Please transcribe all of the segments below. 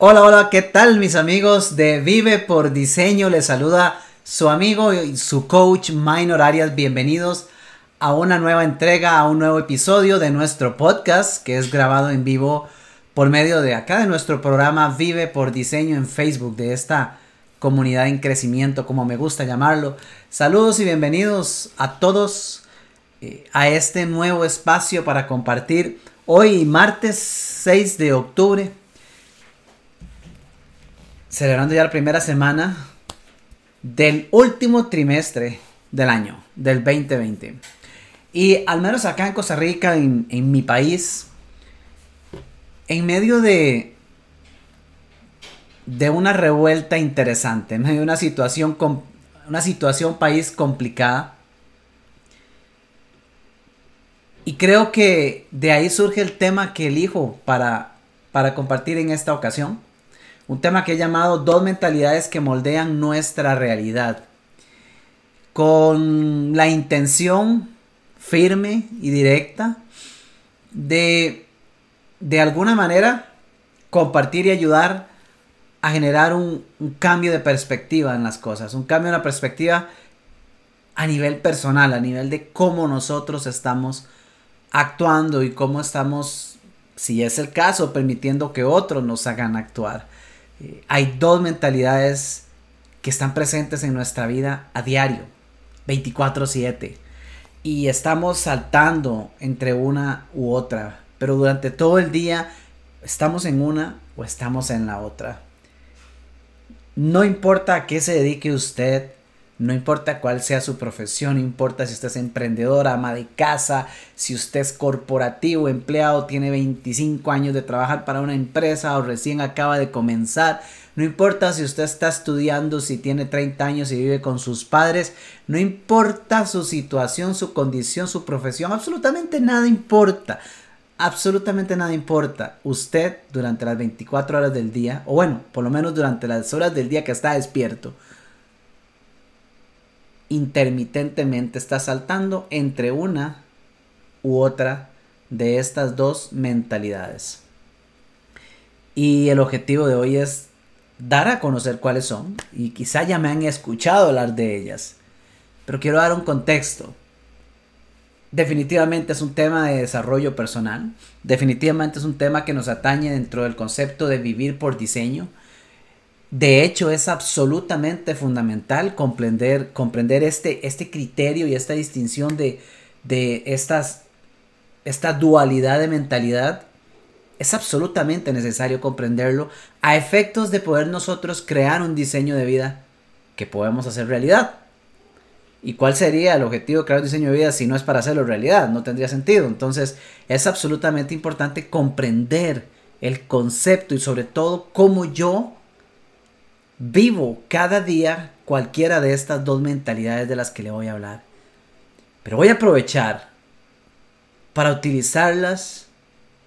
Hola, hola, ¿qué tal mis amigos de Vive por Diseño? Les saluda su amigo y su coach Minor Arias. Bienvenidos a una nueva entrega, a un nuevo episodio de nuestro podcast que es grabado en vivo por medio de acá de nuestro programa Vive por Diseño en Facebook, de esta comunidad en crecimiento, como me gusta llamarlo. Saludos y bienvenidos a todos eh, a este nuevo espacio para compartir hoy martes 6 de octubre celebrando ya la primera semana del último trimestre del año, del 2020. Y al menos acá en Costa Rica, en, mi país, en medio de, de una revuelta interesante, en medio de una situación, una situación país complicada, y creo que de ahí surge el tema que elijo para, para compartir en esta ocasión un tema que he llamado Dos mentalidades que moldean nuestra realidad. Con la intención firme y directa de, de alguna manera, compartir y ayudar a generar un, cambio de perspectiva en las cosas. Un cambio de la perspectiva a nivel personal, a nivel de cómo nosotros estamos actuando y cómo estamos, si es el caso, permitiendo que otros nos hagan actuar. Eh, hay dos mentalidades que están presentes en nuestra vida a diario, 24/7. Y estamos saltando entre una u otra, pero durante todo el día estamos en una o estamos en la otra. No importa a qué se dedique usted, no importa cuál sea su profesión, no importa si usted es emprendedor, ama de casa, si usted es corporativo, empleado, tiene 25 años de trabajar para una empresa o recién acaba de comenzar. No importa si usted está estudiando, si tiene 30 años y vive con sus padres. No importa su situación, su condición, su profesión. Absolutamente nada importa. Absolutamente nada importa. Usted durante las 24 horas del día, o bueno, por lo menos durante las horas del día que está despierto, intermitentemente está saltando entre una u otra de estas dos mentalidades. Y el objetivo de hoy es dar a conocer cuáles son. Y quizá ya me han escuchado hablar de ellas. Pero quiero dar un contexto. Definitivamente es un tema de desarrollo personal. Definitivamente es un tema que nos atañe dentro del concepto de vivir por diseño. De hecho, es absolutamente fundamental comprender, comprender este, este criterio y esta distinción de, de estas, esta dualidad de mentalidad. Es absolutamente necesario comprenderlo a efectos de poder nosotros crear un diseño de vida que podemos hacer realidad. ¿Y cuál sería el objetivo de crear un diseño de vida si no es para hacerlo realidad? No tendría sentido. Entonces es absolutamente importante comprender el concepto y sobre todo cómo yo Vivo cada día cualquiera de estas dos mentalidades de las que le voy a hablar. Pero voy a aprovechar para utilizarlas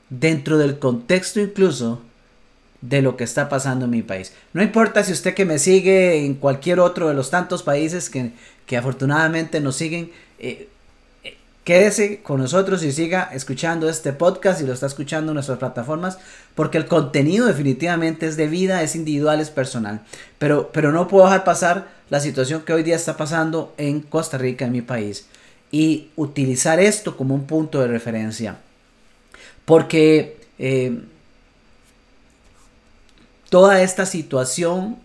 dentro del contexto incluso de lo que está pasando en mi país. No importa si usted que me sigue en cualquier otro de los tantos países que, que afortunadamente nos siguen, eh, Quédese con nosotros y siga escuchando este podcast y lo está escuchando en nuestras plataformas, porque el contenido definitivamente es de vida, es individual, es personal. Pero, pero no puedo dejar pasar la situación que hoy día está pasando en Costa Rica, en mi país, y utilizar esto como un punto de referencia. Porque eh, toda esta situación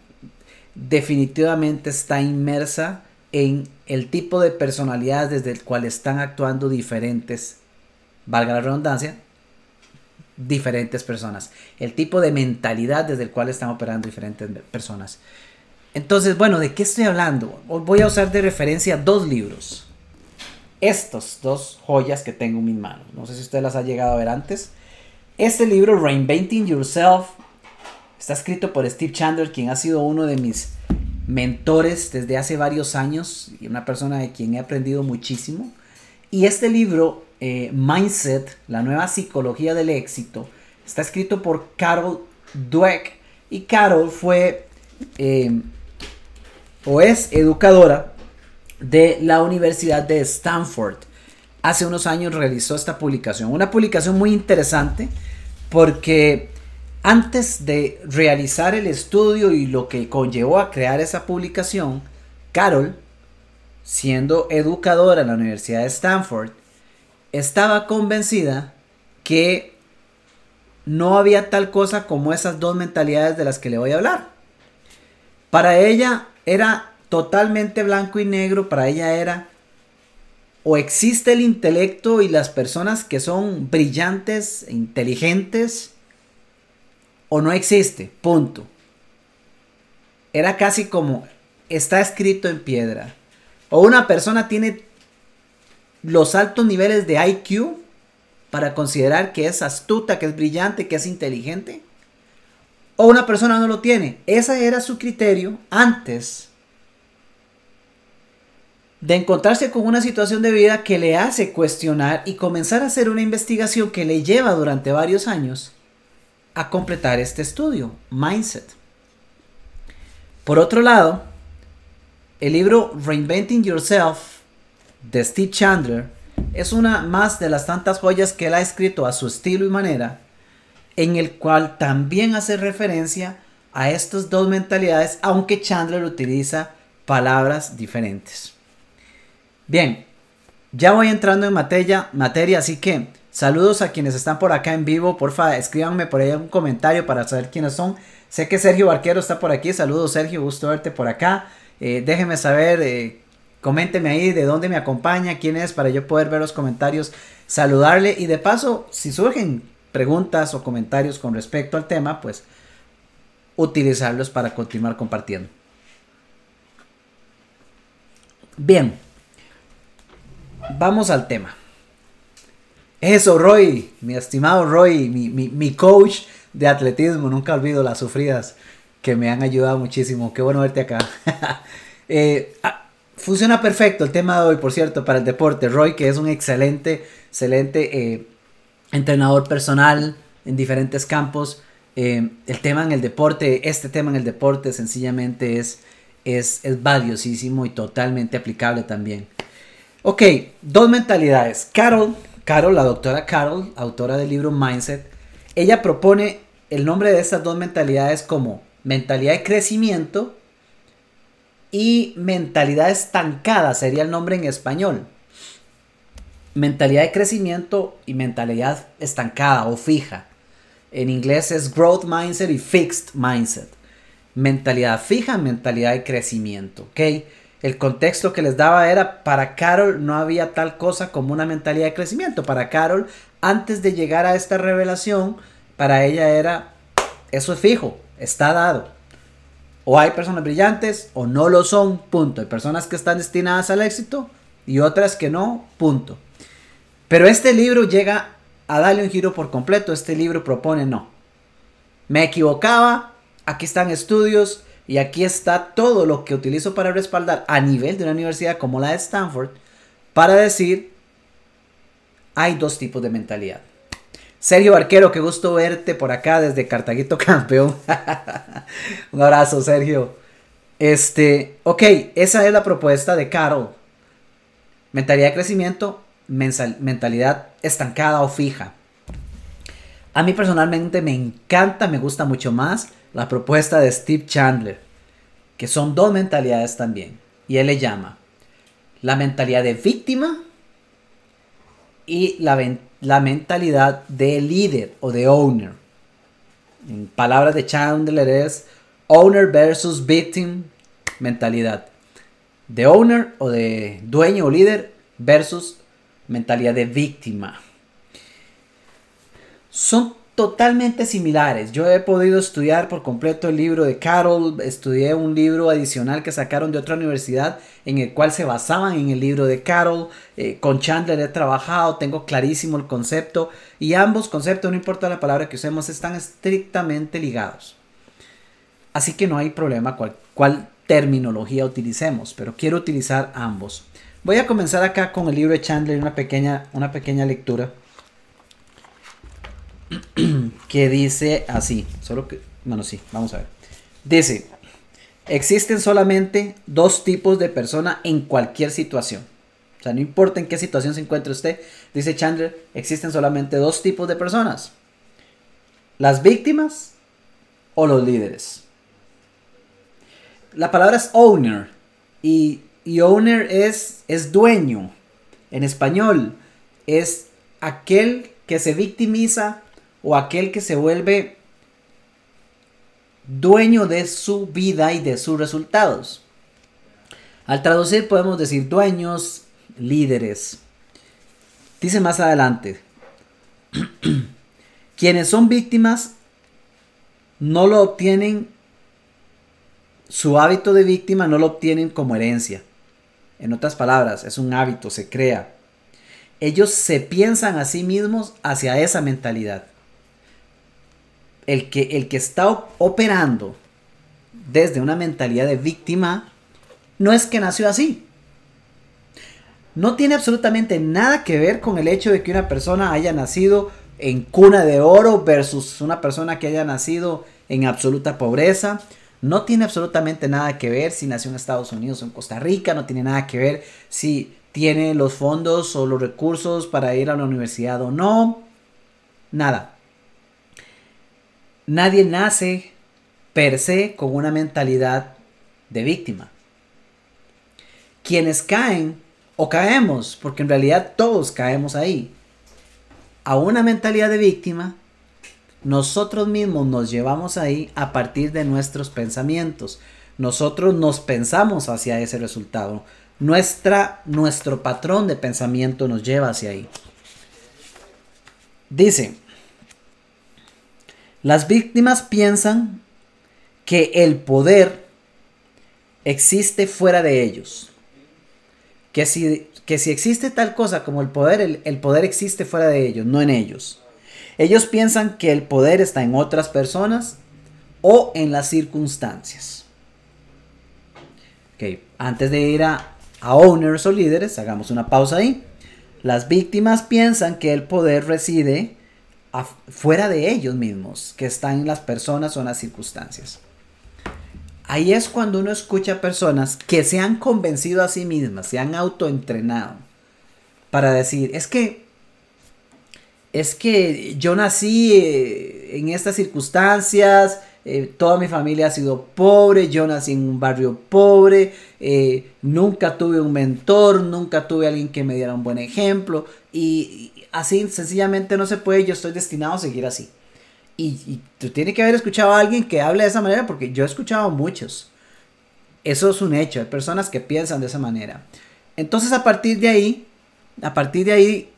definitivamente está inmersa en el tipo de personalidades desde el cual están actuando diferentes, valga la redundancia, diferentes personas. El tipo de mentalidad desde el cual están operando diferentes personas. Entonces, bueno, ¿de qué estoy hablando? Voy a usar de referencia dos libros. Estos dos joyas que tengo en mis manos. No sé si usted las ha llegado a ver antes. Este libro, Reinventing Yourself, está escrito por Steve Chandler, quien ha sido uno de mis mentores desde hace varios años y una persona de quien he aprendido muchísimo. Y este libro, eh, Mindset, la nueva psicología del éxito, está escrito por Carol Dweck. Y Carol fue eh, o es educadora de la Universidad de Stanford. Hace unos años realizó esta publicación. Una publicación muy interesante porque Antes de realizar el estudio y lo que conllevó a crear esa publicación, Carol, siendo educadora en la Universidad de Stanford, estaba convencida que no había tal cosa como esas dos mentalidades de las que le voy a hablar. Para ella era totalmente blanco y negro, para ella era o existe el intelecto y las personas que son brillantes, e inteligentes, o no existe, punto. Era casi como está escrito en piedra. O una persona tiene los altos niveles de IQ para considerar que es astuta, que es brillante, que es inteligente. O una persona no lo tiene. Ese era su criterio antes de encontrarse con una situación de vida que le hace cuestionar y comenzar a hacer una investigación que le lleva durante varios años a completar este estudio, Mindset. Por otro lado, el libro Reinventing Yourself de Steve Chandler es una más de las tantas joyas que él ha escrito a su estilo y manera, en el cual también hace referencia a estas dos mentalidades, aunque Chandler utiliza palabras diferentes. Bien, ya voy entrando en materia, materia, así que saludos a quienes están por acá en vivo. Porfa, escríbanme por ahí un comentario para saber quiénes son. Sé que Sergio Barquero está por aquí. Saludos, Sergio, gusto verte por acá. Eh, déjenme saber, eh, coménteme ahí de dónde me acompaña, quién es, para yo poder ver los comentarios, saludarle y de paso, si surgen preguntas o comentarios con respecto al tema, pues utilizarlos para continuar compartiendo. Bien, vamos al tema. Eso, Roy, mi estimado Roy, mi, coach de atletismo, nunca olvido las sufridas que me han ayudado muchísimo. Qué bueno verte acá. Eh, ah, funciona perfecto el tema de hoy, por cierto, para el deporte. Roy, que es un excelente, excelente eh, entrenador personal en diferentes campos. Eh, el tema en el deporte, este tema en el deporte sencillamente es, es, es valiosísimo y totalmente aplicable también. Ok, dos mentalidades. Carol, Carol, la doctora Carol, autora del libro Mindset, ella propone el nombre de estas dos mentalidades como mentalidad de crecimiento y mentalidad estancada sería el nombre en español. Mentalidad de crecimiento y mentalidad estancada o fija. En inglés es growth mindset y fixed mindset. Mentalidad fija, mentalidad de crecimiento. ¿ok? El contexto que les daba era, para Carol no había tal cosa como una mentalidad de crecimiento. Para Carol, antes de llegar a esta revelación, para ella era, eso es fijo, está dado. O hay personas brillantes o no lo son, punto. Hay personas que están destinadas al éxito y otras que no, punto. Pero este libro llega a darle un giro por completo. Este libro propone no. Me equivocaba, aquí están estudios, y aquí está todo lo que utilizo para respaldar a nivel de una universidad como la de Stanford para decir, hay dos tipos de mentalidad. Sergio Barquero, qué gusto verte por acá desde Cartaguito Campeón. Un abrazo, Sergio. Este, ok, esa es la propuesta de Carol. Mentalidad de crecimiento, mentalidad estancada o fija. A mí personalmente me encanta, me gusta mucho más la propuesta de Steve Chandler, que son dos mentalidades también. Y él le llama la mentalidad de víctima y la, la mentalidad de líder o de owner. En palabras de Chandler es owner versus victim mentalidad. De owner o de dueño o líder versus mentalidad de víctima. Son totalmente similares. Yo he podido estudiar por completo el libro de Carol, estudié un libro adicional que sacaron de otra universidad en el cual se basaban en el libro de Carol. Eh, con Chandler he trabajado, tengo clarísimo el concepto y ambos conceptos, no importa la palabra que usemos, están estrictamente ligados. Así que no hay problema cuál, cuál terminología utilicemos, pero quiero utilizar ambos. Voy a comenzar acá con el libro de Chandler, una pequeña, una pequeña lectura. que dice así, solo que, bueno, sí, vamos a ver. Dice, existen solamente dos tipos de persona en cualquier situación. O sea, no importa en qué situación se encuentre usted, dice Chandler, existen solamente dos tipos de personas. Las víctimas o los líderes. La palabra es owner y, y owner es, es dueño. En español es aquel que se victimiza o aquel que se vuelve dueño de su vida y de sus resultados. Al traducir podemos decir dueños, líderes. Dice más adelante, quienes son víctimas no lo obtienen, su hábito de víctima no lo obtienen como herencia. En otras palabras, es un hábito, se crea. Ellos se piensan a sí mismos hacia esa mentalidad. El que, el que está operando desde una mentalidad de víctima no es que nació así. No tiene absolutamente nada que ver con el hecho de que una persona haya nacido en cuna de oro versus una persona que haya nacido en absoluta pobreza. No tiene absolutamente nada que ver si nació en Estados Unidos o en Costa Rica. No tiene nada que ver si tiene los fondos o los recursos para ir a la universidad o no. Nada. Nadie nace per se con una mentalidad de víctima quienes caen o caemos, porque en realidad todos caemos ahí, a una mentalidad de víctima, nosotros mismos nos llevamos ahí a partir de nuestros pensamientos. Nosotros nos pensamos hacia ese resultado. Nuestra, nuestro patrón de pensamiento nos lleva hacia ahí. Dice, las víctimas piensan que el poder existe fuera de ellos que si, que si existe tal cosa como el poder, el, poder existe fuera de ellos, no en ellos. Ellos piensan que el poder está en otras personas o en las circunstancias. Ok, antes de ir a, a owners o líderes, hagamos una pausa ahí. Las víctimas piensan que el poder reside fuera de ellos mismos, que está en las personas o las circunstancias. Ahí es cuando uno escucha personas que se han convencido a sí mismas, se han autoentrenado para decir, es que es que yo nací eh, en estas circunstancias, eh, toda mi familia ha sido pobre, yo nací en un barrio pobre, eh, nunca tuve un mentor, nunca tuve alguien que me diera un buen ejemplo y así sencillamente no se puede, yo estoy destinado a seguir así. Y, tú tienes que haber escuchado a alguien que hable de esa manera, porque yo he escuchado a muchos. Eso es un hecho, hay personas que piensan de esa manera. Entonces a partir de ahí, a partir de ahí,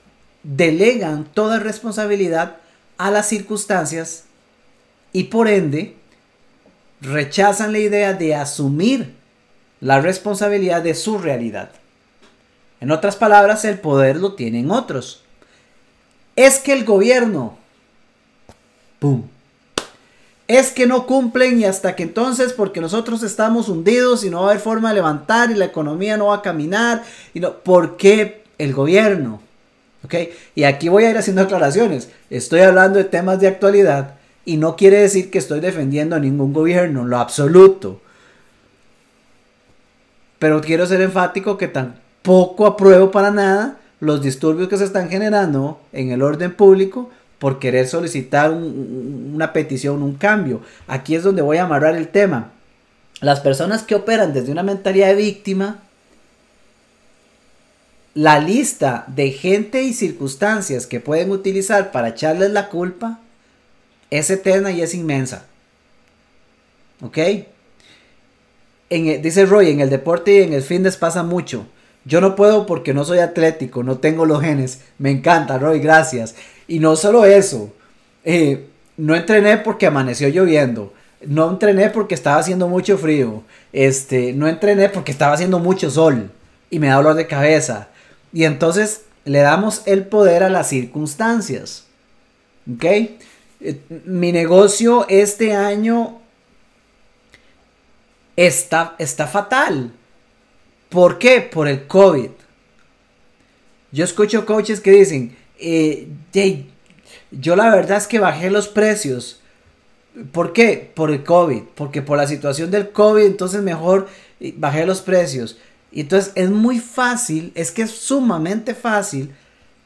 delegan toda responsabilidad a las circunstancias y por ende rechazan la idea de asumir la responsabilidad de su realidad. En otras palabras, el poder lo tienen otros. Es que el gobierno ¡Pum! Es que no cumplen y hasta que entonces, porque nosotros estamos hundidos y no va a haber forma de levantar y la economía no va a caminar, y no, ¿por qué el gobierno? ¿Ok? Y aquí voy a ir haciendo aclaraciones. Estoy hablando de temas de actualidad y no quiere decir que estoy defendiendo a ningún gobierno, lo absoluto. Pero quiero ser enfático que tampoco apruebo para nada los disturbios que se están generando en el orden público por querer solicitar una petición, un cambio. Aquí es donde voy a amarrar el tema. Las personas que operan desde una mentalidad de víctima, la lista de gente y circunstancias que pueden utilizar para echarles la culpa es eterna y es inmensa. ¿Ok? En, dice Roy, en el deporte y en el fitness pasa mucho. Yo no puedo porque no soy atlético, no tengo los genes. Me encanta, Roy, gracias. Y no solo eso, eh, no entrené porque amaneció lloviendo. No entrené porque estaba haciendo mucho frío. Este, no entrené porque estaba haciendo mucho sol y me da dolor de cabeza. Y entonces le damos el poder a las circunstancias. ¿Ok? Eh, mi negocio este año está, está fatal. ¿Por qué? Por el COVID. Yo escucho coaches que dicen, eh, yo la verdad es que bajé los precios. ¿Por qué? Por el COVID. Porque por la situación del COVID, entonces mejor eh, bajé los precios. Y entonces es muy fácil, es que es sumamente fácil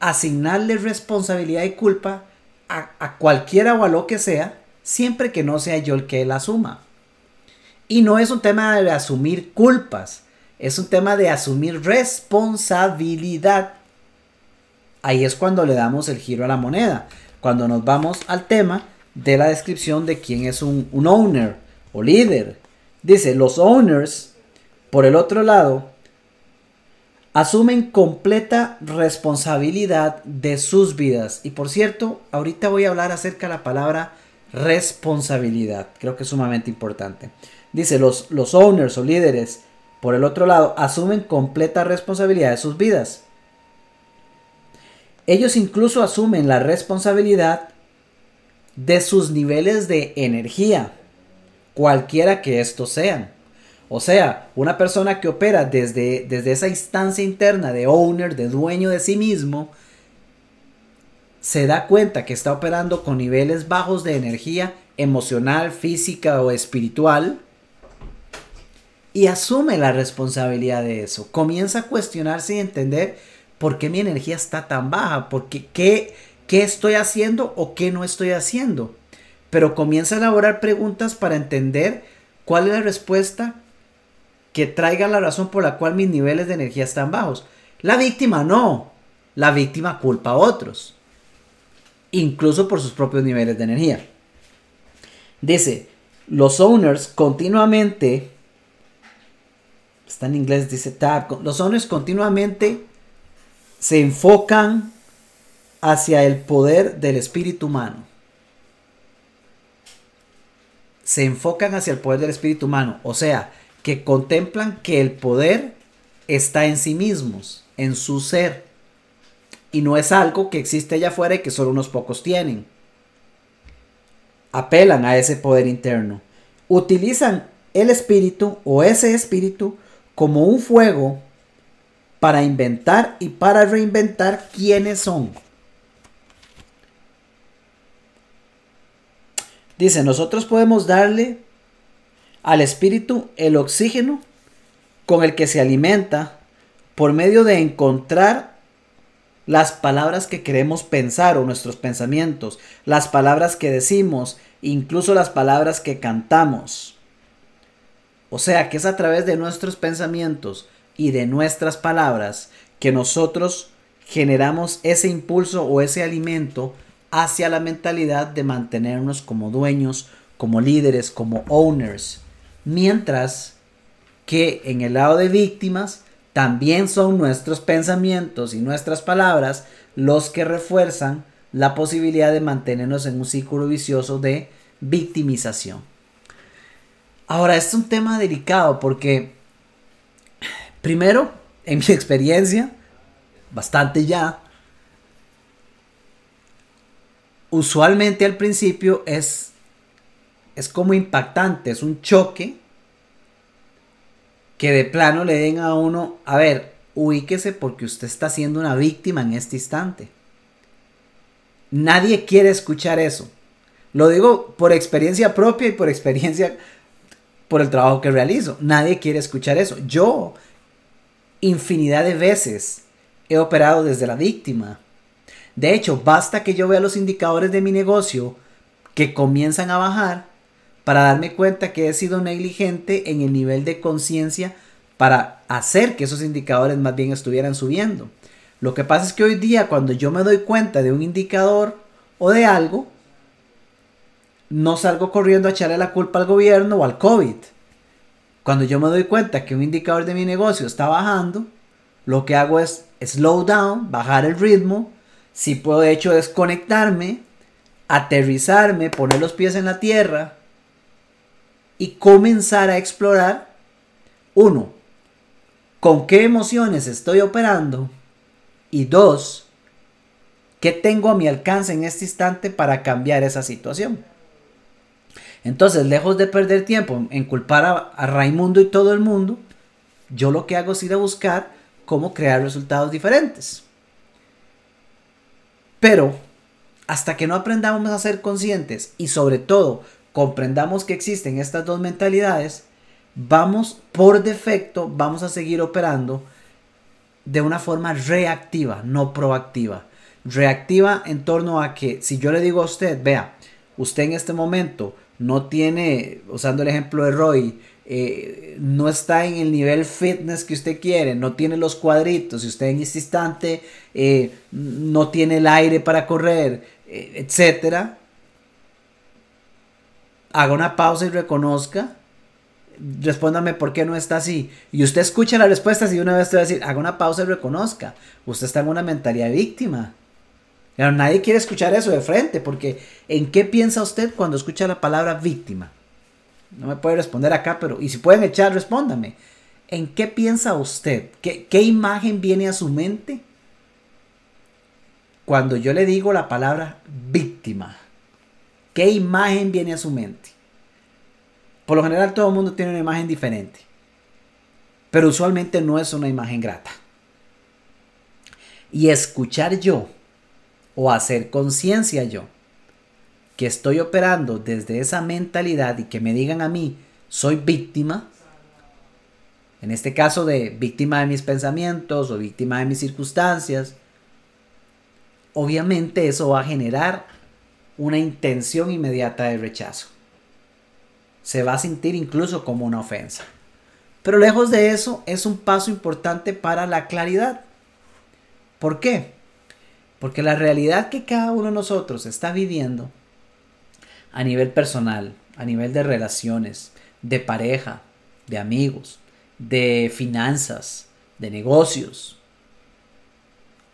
asignarle responsabilidad y culpa a, a cualquiera o a lo que sea siempre que no sea yo el que la asuma. Y no es un tema de asumir culpas, es un tema de asumir responsabilidad. Ahí es cuando le damos el giro a la moneda, cuando nos vamos al tema de la descripción de quién es un, owner o líder. Dice, los owners, por el otro lado, asumen completa responsabilidad de sus vidas. Y por cierto, ahorita voy a hablar acerca de la palabra responsabilidad. Creo que es sumamente importante. Dice, los, los owners o líderes, por el otro lado, asumen completa responsabilidad de sus vidas. Ellos incluso asumen la responsabilidad de sus niveles de energía, cualquiera que estos sean. O sea, una persona que opera desde, desde esa instancia interna de owner, de dueño de sí mismo, se da cuenta que está operando con niveles bajos de energía emocional, física o espiritual y asume la responsabilidad de eso. Comienza a cuestionarse y entender por qué mi energía está tan baja, por qué, qué, qué estoy haciendo o qué no estoy haciendo. Pero comienza a elaborar preguntas para entender cuál es la respuesta que traiga la razón por la cual mis niveles de energía están bajos. La víctima no. La víctima culpa a otros. Incluso por sus propios niveles de energía. Dice, los owners continuamente, está en inglés, dice los owners continuamente se enfocan hacia el poder del espíritu humano. Se enfocan hacia el poder del espíritu humano. O sea, que contemplan que el poder está en sí mismos, en su ser, y no es algo que existe allá afuera y que solo unos pocos tienen. Apelan a ese poder interno. Utilizan el espíritu o ese espíritu como un fuego para inventar y para reinventar quiénes son. Dice, nosotros podemos darle al espíritu el oxígeno con el que se alimenta por medio de encontrar las palabras que queremos pensar o nuestros pensamientos, las palabras que decimos, incluso las palabras que cantamos. O sea que es a través de nuestros pensamientos y de nuestras palabras que nosotros generamos ese impulso o ese alimento hacia la mentalidad de mantenernos como dueños, como líderes, como owners Mientras que en el lado de víctimas también son nuestros pensamientos y nuestras palabras los que refuerzan la posibilidad de mantenernos en un círculo vicioso de victimización. Ahora, es un tema delicado porque, primero, en mi experiencia, bastante ya, usualmente al principio es es como impactante, es un choque que de plano le den a uno, a ver, ubíquese porque usted está siendo una víctima en este instante. Nadie quiere escuchar eso. Lo digo por experiencia propia y por experiencia por el trabajo que realizo. Nadie quiere escuchar eso. Yo, infinidad de veces, he operado desde la víctima. De hecho, basta que yo vea los indicadores de mi negocio que comienzan a bajar para darme cuenta que he sido negligente en el nivel de conciencia para hacer que esos indicadores más bien estuvieran subiendo. Lo que pasa es que hoy día cuando yo me doy cuenta de un indicador o de algo, no salgo corriendo a echarle la culpa al gobierno o al COVID. Cuando yo me doy cuenta que un indicador de mi negocio está bajando, lo que hago es slow down, bajar el ritmo. Si puedo de hecho desconectarme, aterrizarme, poner los pies en la tierra, y comenzar a explorar, uno, con qué emociones estoy operando y dos, qué tengo a mi alcance en este instante para cambiar esa situación. Entonces, lejos de perder tiempo en culpar a, Raimundo y todo el mundo, yo lo que hago es ir a buscar cómo crear resultados diferentes. Pero hasta que no aprendamos a ser conscientes y sobre todo comprendamos que existen estas dos mentalidades, vamos por defecto, vamos a seguir operando de una forma reactiva, no proactiva. Reactiva en torno a que si yo le digo a usted, vea, usted en este momento no tiene, usando el ejemplo de Roy, eh, no está en el nivel fitness que usted quiere, no tiene los cuadritos, y usted en este instante eh, no tiene el aire para correr, eh, etcétera, haga una pausa y reconozca. Respóndame por qué no está así. Y usted escucha las respuestas y una vez te va a decir, haga una pausa y reconozca. Usted está en una mentalidad víctima. Pero nadie quiere escuchar eso de frente, porque ¿en qué piensa usted cuando escucha la palabra víctima? No me puede responder acá, pero y si pueden echar, respóndame. ¿En qué piensa usted? ¿Qué, qué imagen viene a su mente cuando yo le digo la palabra víctima? ¿Qué imagen viene a su mente? Por lo general todo el mundo tiene una imagen diferente, pero usualmente no es una imagen grata. Y escuchar yo o hacer conciencia yo que estoy operando desde esa mentalidad y que me digan a mí, soy víctima, en este caso de víctima de mis pensamientos o víctima de mis circunstancias, obviamente eso va a generar una intención inmediata de rechazo. Se va a sentir incluso como una ofensa. Pero lejos de eso es un paso importante para la claridad. ¿Por qué? Porque la realidad que cada uno de nosotros está viviendo a nivel personal, a nivel de relaciones, de pareja, de amigos, de finanzas, de negocios,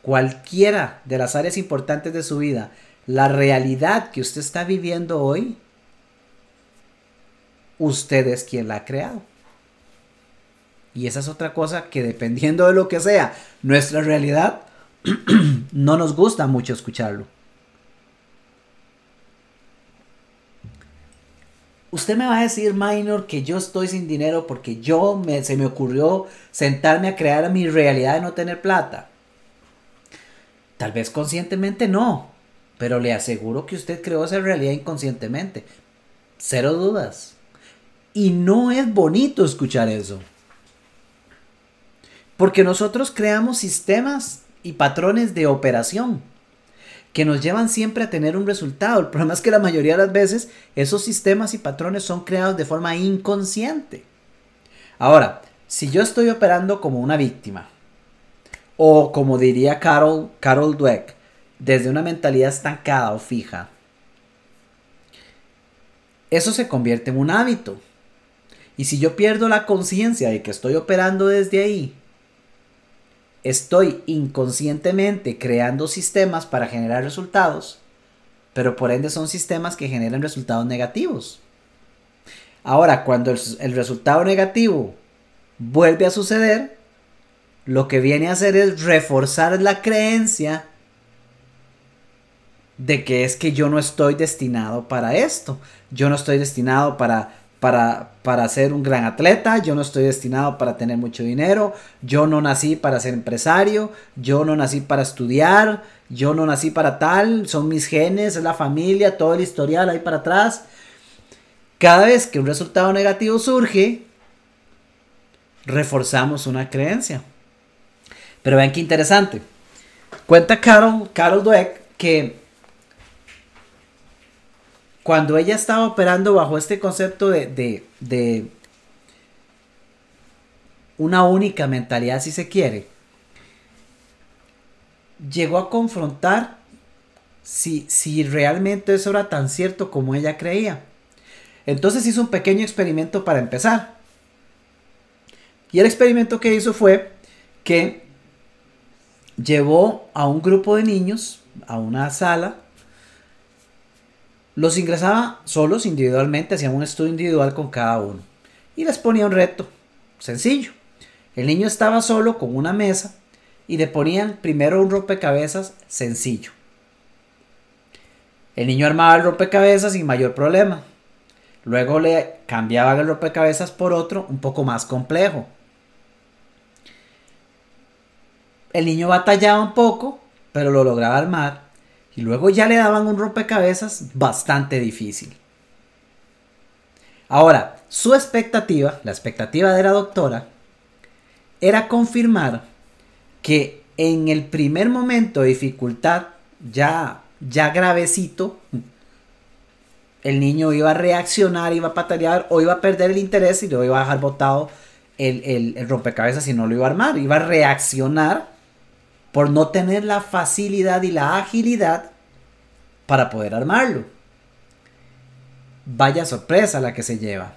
cualquiera de las áreas importantes de su vida, la realidad que usted está viviendo hoy, usted es quien la ha creado. Y esa es otra cosa que dependiendo de lo que sea nuestra realidad, no nos gusta mucho escucharlo. Usted me va a decir, Minor, que yo estoy sin dinero porque yo me, se me ocurrió sentarme a crear mi realidad de no tener plata. Tal vez conscientemente no, pero le aseguro que usted creó esa realidad inconscientemente. Cero dudas. Y no es bonito escuchar eso. Porque nosotros creamos sistemas y patrones de operación que nos llevan siempre a tener un resultado. El problema es que la mayoría de las veces esos sistemas y patrones son creados de forma inconsciente. Ahora, si yo estoy operando como una víctima, o como diría Carol, Carol Dweck, desde una mentalidad estancada o fija, eso se convierte en un hábito. Y si yo pierdo la conciencia de que estoy operando desde ahí, estoy inconscientemente creando sistemas para generar resultados, pero por ende son sistemas que generan resultados negativos. Ahora, cuando el, resultado negativo vuelve a suceder, lo que viene a hacer es reforzar la creencia de que es que yo no estoy destinado para esto. Yo no estoy destinado para para, para ser un gran atleta, yo no estoy destinado para tener mucho dinero, yo no nací para ser empresario, yo no nací para estudiar, yo no nací para tal, son mis genes, es la familia, todo el historial ahí para atrás. Cada vez que un resultado negativo surge, reforzamos una creencia. Pero vean qué interesante. Cuenta Carol, Carol Dweck que cuando ella estaba operando bajo este concepto de, de, una única mentalidad, si se quiere, llegó a confrontar si, si realmente eso era tan cierto como ella creía. Entonces hizo un pequeño experimento para empezar. Y el experimento que hizo fue que llevó a un grupo de niños a una sala los ingresaba solos individualmente, hacían un estudio individual con cada uno y les ponía un reto sencillo. El niño estaba solo con una mesa y le ponían primero un rompecabezas sencillo. El niño armaba el rompecabezas sin mayor problema. Luego le cambiaban el rompecabezas por otro un poco más complejo. El niño batallaba un poco, pero lo lograba armar y luego ya le daban un rompecabezas bastante difícil. Ahora, su expectativa, la expectativa de la doctora, era confirmar que en el primer momento de dificultad, ya, ya gravecito, el niño iba a reaccionar, iba a patalear o iba a perder el interés y lo iba a dejar botado el, el, rompecabezas y no lo iba a armar. Iba a reaccionar por no tener la facilidad y la agilidad para poder armarlo. Vaya sorpresa la que se lleva.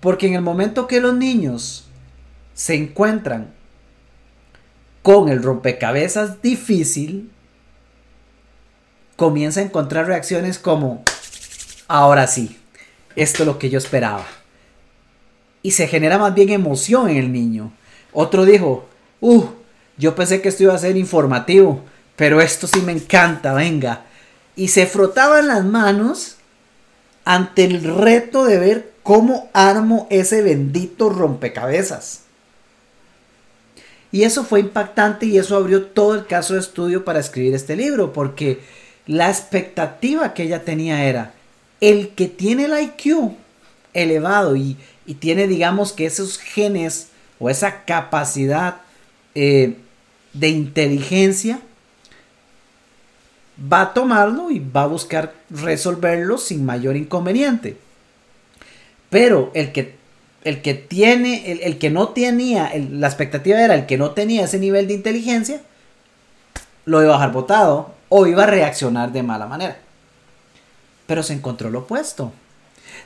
Porque en el momento que los niños se encuentran con el rompecabezas difícil, comienza a encontrar reacciones como, ahora sí, esto es lo que yo esperaba. Y se genera más bien emoción en el niño. Otro dijo, uh, yo pensé que esto iba a ser informativo, pero esto sí me encanta, venga. Y se frotaban las manos ante el reto de ver cómo armo ese bendito rompecabezas. Y eso fue impactante y eso abrió todo el caso de estudio para escribir este libro, porque la expectativa que ella tenía era, el que tiene el IQ elevado y, tiene, digamos, que esos genes o esa capacidad eh, de inteligencia, va a tomarlo y va a buscar resolverlo sin mayor inconveniente. Pero el que el que tiene, el, que no tenía, la expectativa era el que no tenía ese nivel de inteligencia, lo iba a dejar botado o iba a reaccionar de mala manera. Pero se encontró lo opuesto.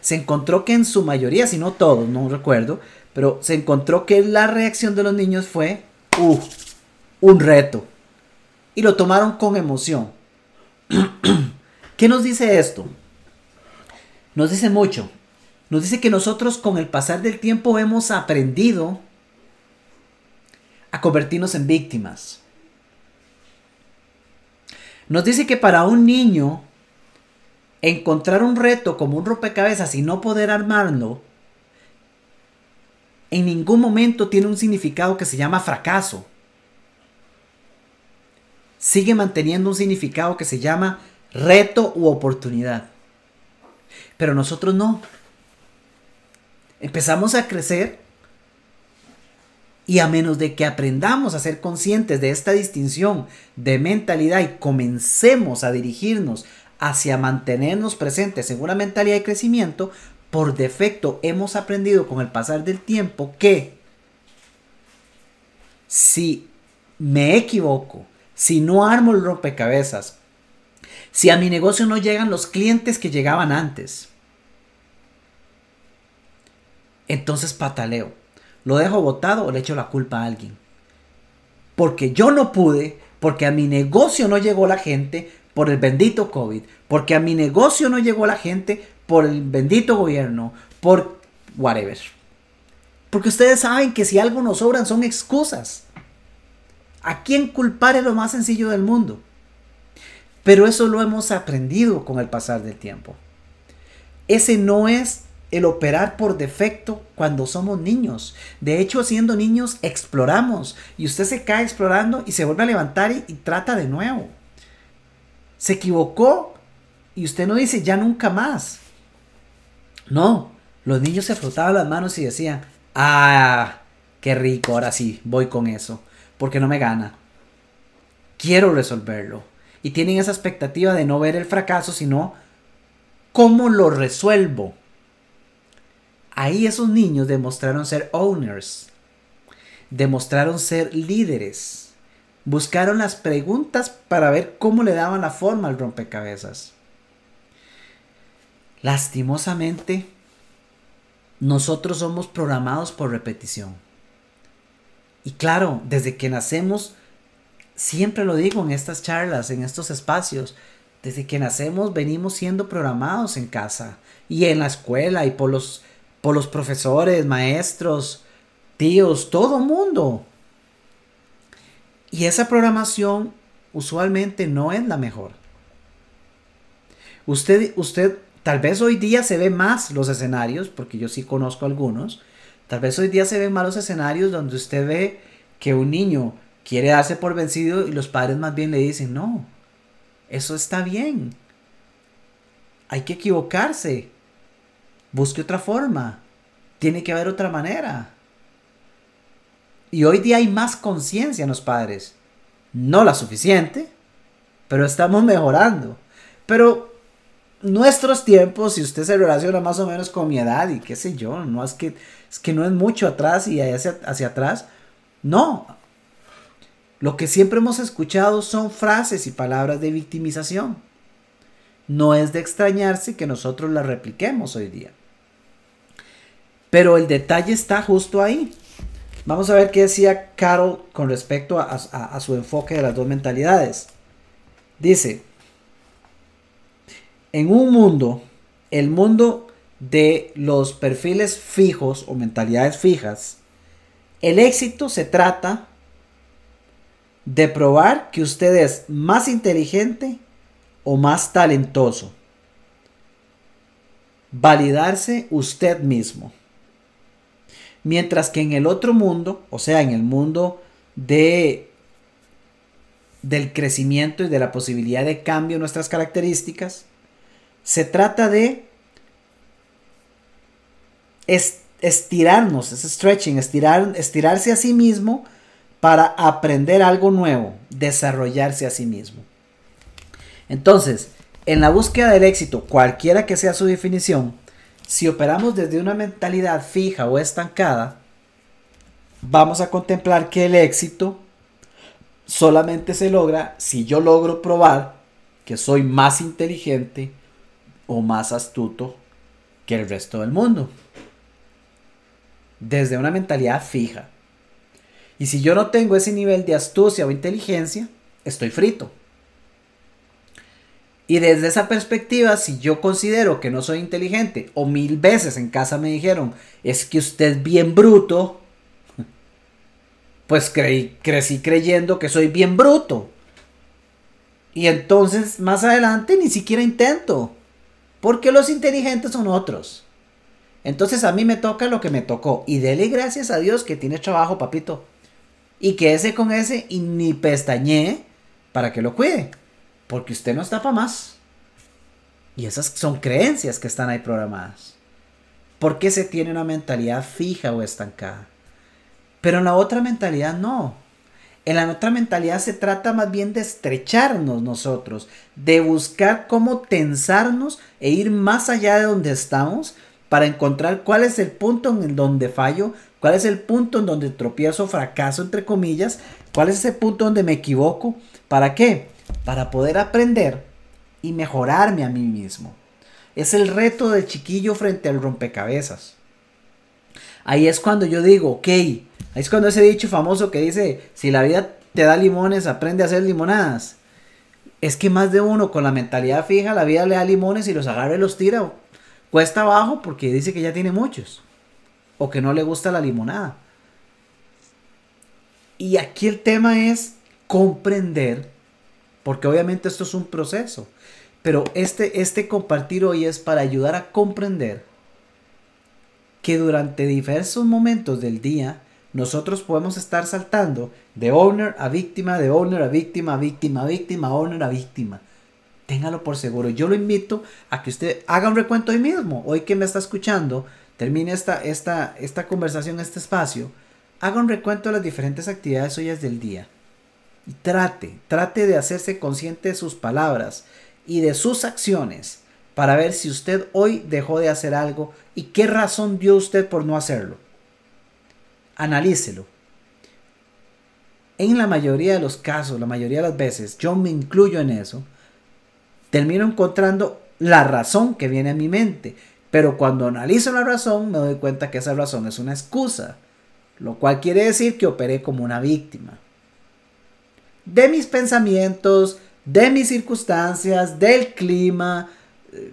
Se encontró que en su mayoría, si no todos, no recuerdo, pero se encontró que la reacción de los niños fue uh, un reto. Y lo tomaron con emoción. ¿Qué nos dice esto? Nos dice mucho nos dice que nosotros con el pasar del tiempo hemos aprendido a convertirnos en víctimas. Nos dice que para un niño encontrar un reto como un rompecabezas y no poder armarlo, en ningún momento tiene un significado que se llama fracaso. Sigue manteniendo un significado que se llama reto u oportunidad. Pero nosotros no empezamos a crecer y a menos de que aprendamos a ser conscientes de esta distinción de mentalidad y comencemos a dirigirnos hacia mantenernos presentes en una mentalidad de crecimiento, por defecto hemos aprendido con el pasar del tiempo que si me equivoco, si no armo el rompecabezas, si a mi negocio no llegan los clientes que llegaban antes, entonces pataleo. ¿Lo dejo botado o le echo la culpa a alguien? Porque yo no pude, porque a mi negocio no llegó la gente por el bendito COVID, porque a mi negocio no llegó la gente por el bendito gobierno, por whatever. Porque ustedes saben que si algo nos sobran son excusas. ¿A quién culpar es lo más sencillo del mundo? Pero eso lo hemos aprendido con el pasar del tiempo. Ese no es el operar por defecto cuando somos niños. De hecho, siendo niños exploramos y usted se cae explorando y se vuelve a levantar y, trata de nuevo. Se equivocó y usted no dice ya nunca más. No, los niños se frotaban las manos y decían, ah, qué rico, ahora sí, voy con eso, porque no me gana. Quiero resolverlo. Y tienen esa expectativa de no ver el fracaso, sino cómo lo resuelvo Ahí esos niños demostraron ser owners, demostraron ser líderes, buscaron las preguntas para ver cómo le daban la forma al rompecabezas. Lastimosamente, nosotros somos programados por repetición. Y claro, desde que nacemos, siempre lo digo en estas charlas, en estos espacios, desde que nacemos venimos siendo programados en casa y en la escuela y por los por los profesores, maestros, tíos, todo mundo. Y esa programación usualmente no es la mejor. Usted, usted, tal vez hoy día se ve más los escenarios, porque yo sí conozco algunos, tal vez hoy día se ven más los escenarios donde usted ve que un niño quiere darse por vencido y los padres más bien le dicen, no, eso está bien, hay que equivocarse, Busque otra forma. Tiene que haber otra manera. Y hoy día hay más conciencia en los padres. No la suficiente, pero estamos mejorando. Pero nuestros tiempos, si usted se relaciona más o menos con mi edad y qué sé yo, no es que, es que no es mucho atrás y hacia, hacia atrás, no. Lo que siempre hemos escuchado son frases y palabras de victimización. No es de extrañarse que nosotros las repliquemos hoy día. Pero el detalle está justo ahí. Vamos a ver qué decía Carol con respecto a, su enfoque de las dos mentalidades. Dice, en un mundo, el mundo de los perfiles fijos o mentalidades fijas, el éxito se trata de probar que usted es más inteligente o más talentoso. Validarse usted mismo. Mientras que en el otro mundo, o sea, en el mundo de del crecimiento y de la posibilidad de cambio de nuestras características, se trata de estirarnos, es stretching, estirar, estirarse a sí mismo para aprender algo nuevo, desarrollarse a sí mismo. Entonces, en la búsqueda del éxito, cualquiera que sea su definición, si operamos desde una mentalidad fija o estancada, vamos a contemplar que el éxito solamente se logra si yo logro probar que soy más inteligente o más astuto que el resto del mundo. Desde una mentalidad fija. Y si yo no tengo ese nivel de astucia o inteligencia, estoy frito. Y desde esa perspectiva, si yo considero que no soy inteligente, o mil veces en casa me dijeron, es que usted es bien bruto, pues creí, crecí creyendo que soy bien bruto. Y entonces más adelante ni siquiera intento, porque los inteligentes son otros. Entonces a mí me toca lo que me tocó. Y dele gracias a Dios que tiene trabajo, papito. Y que ese con ese y ni pestañe para que lo cuide. Porque usted no está para más. Y esas son creencias que están ahí programadas. ¿Por qué se tiene una mentalidad fija o estancada? Pero en la otra mentalidad no. En la otra mentalidad se trata más bien de estrecharnos nosotros, de buscar cómo tensarnos e ir más allá de donde estamos para encontrar cuál es el punto en donde fallo, cuál es el punto en donde tropiezo, fracaso, entre comillas, cuál es ese punto donde me equivoco. ¿Para qué? para poder aprender y mejorarme a mí mismo. Es el reto del chiquillo frente al rompecabezas. Ahí es cuando yo digo, ok, ahí es cuando ese dicho famoso que dice, si la vida te da limones, aprende a hacer limonadas. Es que más de uno con la mentalidad fija, la vida le da limones y los agarra y los tira. Cuesta abajo porque dice que ya tiene muchos. O que no le gusta la limonada. Y aquí el tema es comprender porque obviamente esto es un proceso. Pero este, este compartir hoy es para ayudar a comprender que durante diversos momentos del día nosotros podemos estar saltando de owner a víctima, de owner a víctima, víctima, víctima, owner a víctima. Téngalo por seguro. Yo lo invito a que usted haga un recuento hoy mismo. Hoy que me está escuchando, termine esta, esta, esta conversación, este espacio. Haga un recuento de las diferentes actividades suyas del día. Y trate, trate de hacerse consciente de sus palabras y de sus acciones para ver si usted hoy dejó de hacer algo y qué razón dio usted por no hacerlo. Analícelo. En la mayoría de los casos, la mayoría de las veces, yo me incluyo en eso, termino encontrando la razón que viene a mi mente. Pero cuando analizo la razón, me doy cuenta que esa razón es una excusa, lo cual quiere decir que operé como una víctima de mis pensamientos, de mis circunstancias, del clima,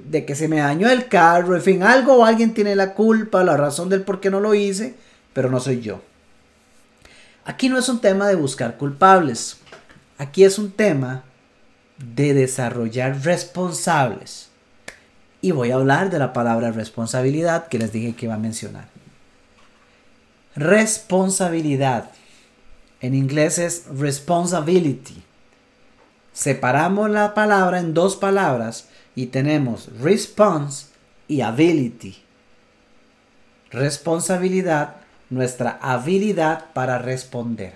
de que se me dañó el carro, en fin, algo o alguien tiene la culpa, la razón del por qué no lo hice, pero no soy yo. Aquí no es un tema de buscar culpables, aquí es un tema de desarrollar responsables. Y voy a hablar de la palabra responsabilidad que les dije que iba a mencionar. Responsabilidad en inglés es responsibility. Separamos la palabra en dos palabras y tenemos response y ability. Responsabilidad, nuestra habilidad para responder.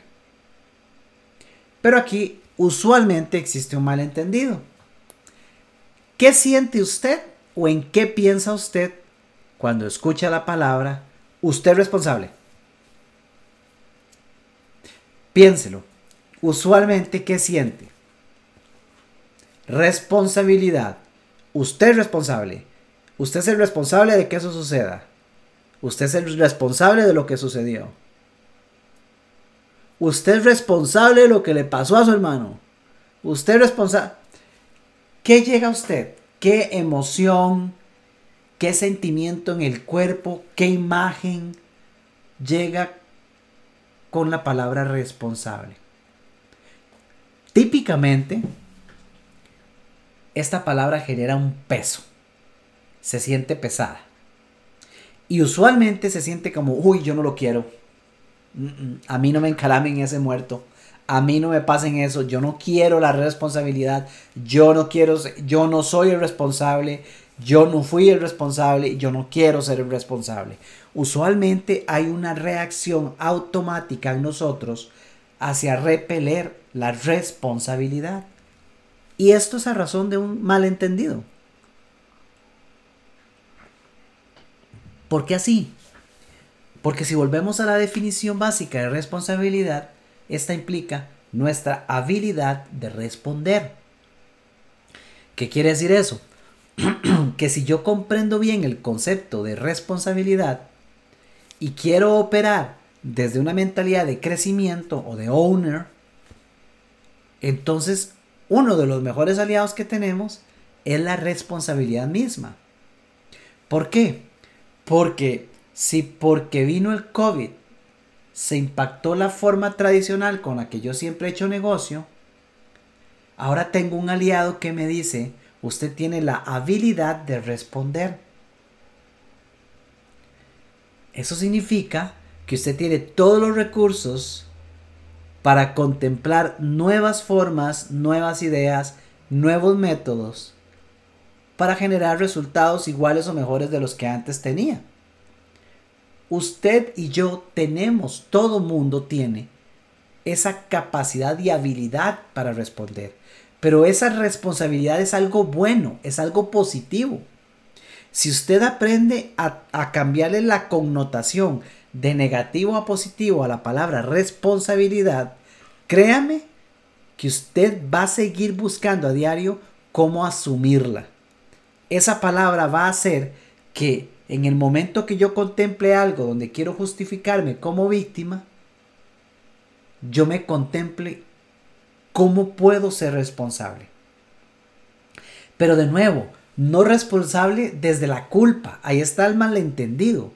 Pero aquí usualmente existe un malentendido. ¿Qué siente usted o en qué piensa usted cuando escucha la palabra usted es responsable? Piénselo. Usualmente, ¿qué siente? Responsabilidad. Usted es responsable. Usted es el responsable de que eso suceda. Usted es el responsable de lo que sucedió. Usted es responsable de lo que le pasó a su hermano. Usted es responsable. ¿Qué llega a usted? ¿Qué emoción? ¿Qué sentimiento en el cuerpo? ¿Qué imagen llega con la palabra responsable? Típicamente, esta palabra genera un peso. Se siente pesada. Y usualmente se siente como, uy, yo no lo quiero. A mí no me encalamen ese muerto. A mí no me pasen eso. Yo no quiero la responsabilidad. Yo no quiero, yo no soy el responsable. Yo no fui el responsable. Yo no quiero ser el responsable. Usualmente hay una reacción automática en nosotros hacia repeler la responsabilidad. Y esto es a razón de un malentendido. ¿Por qué así? Porque si volvemos a la definición básica de responsabilidad, esta implica nuestra habilidad de responder. ¿Qué quiere decir eso? que si yo comprendo bien el concepto de responsabilidad y quiero operar desde una mentalidad de crecimiento o de owner, entonces uno de los mejores aliados que tenemos es la responsabilidad misma. ¿Por qué? Porque si porque vino el COVID se impactó la forma tradicional con la que yo siempre he hecho negocio, ahora tengo un aliado que me dice, usted tiene la habilidad de responder. Eso significa que usted tiene todos los recursos para contemplar nuevas formas, nuevas ideas, nuevos métodos para generar resultados iguales o mejores de los que antes tenía. Usted y yo tenemos, todo mundo tiene esa capacidad y habilidad para responder. Pero esa responsabilidad es algo bueno, es algo positivo. Si usted aprende a, a cambiarle la connotación de negativo a positivo a la palabra responsabilidad, créame que usted va a seguir buscando a diario cómo asumirla. Esa palabra va a hacer que en el momento que yo contemple algo donde quiero justificarme como víctima, yo me contemple cómo puedo ser responsable. Pero de nuevo, no responsable desde la culpa. Ahí está el malentendido.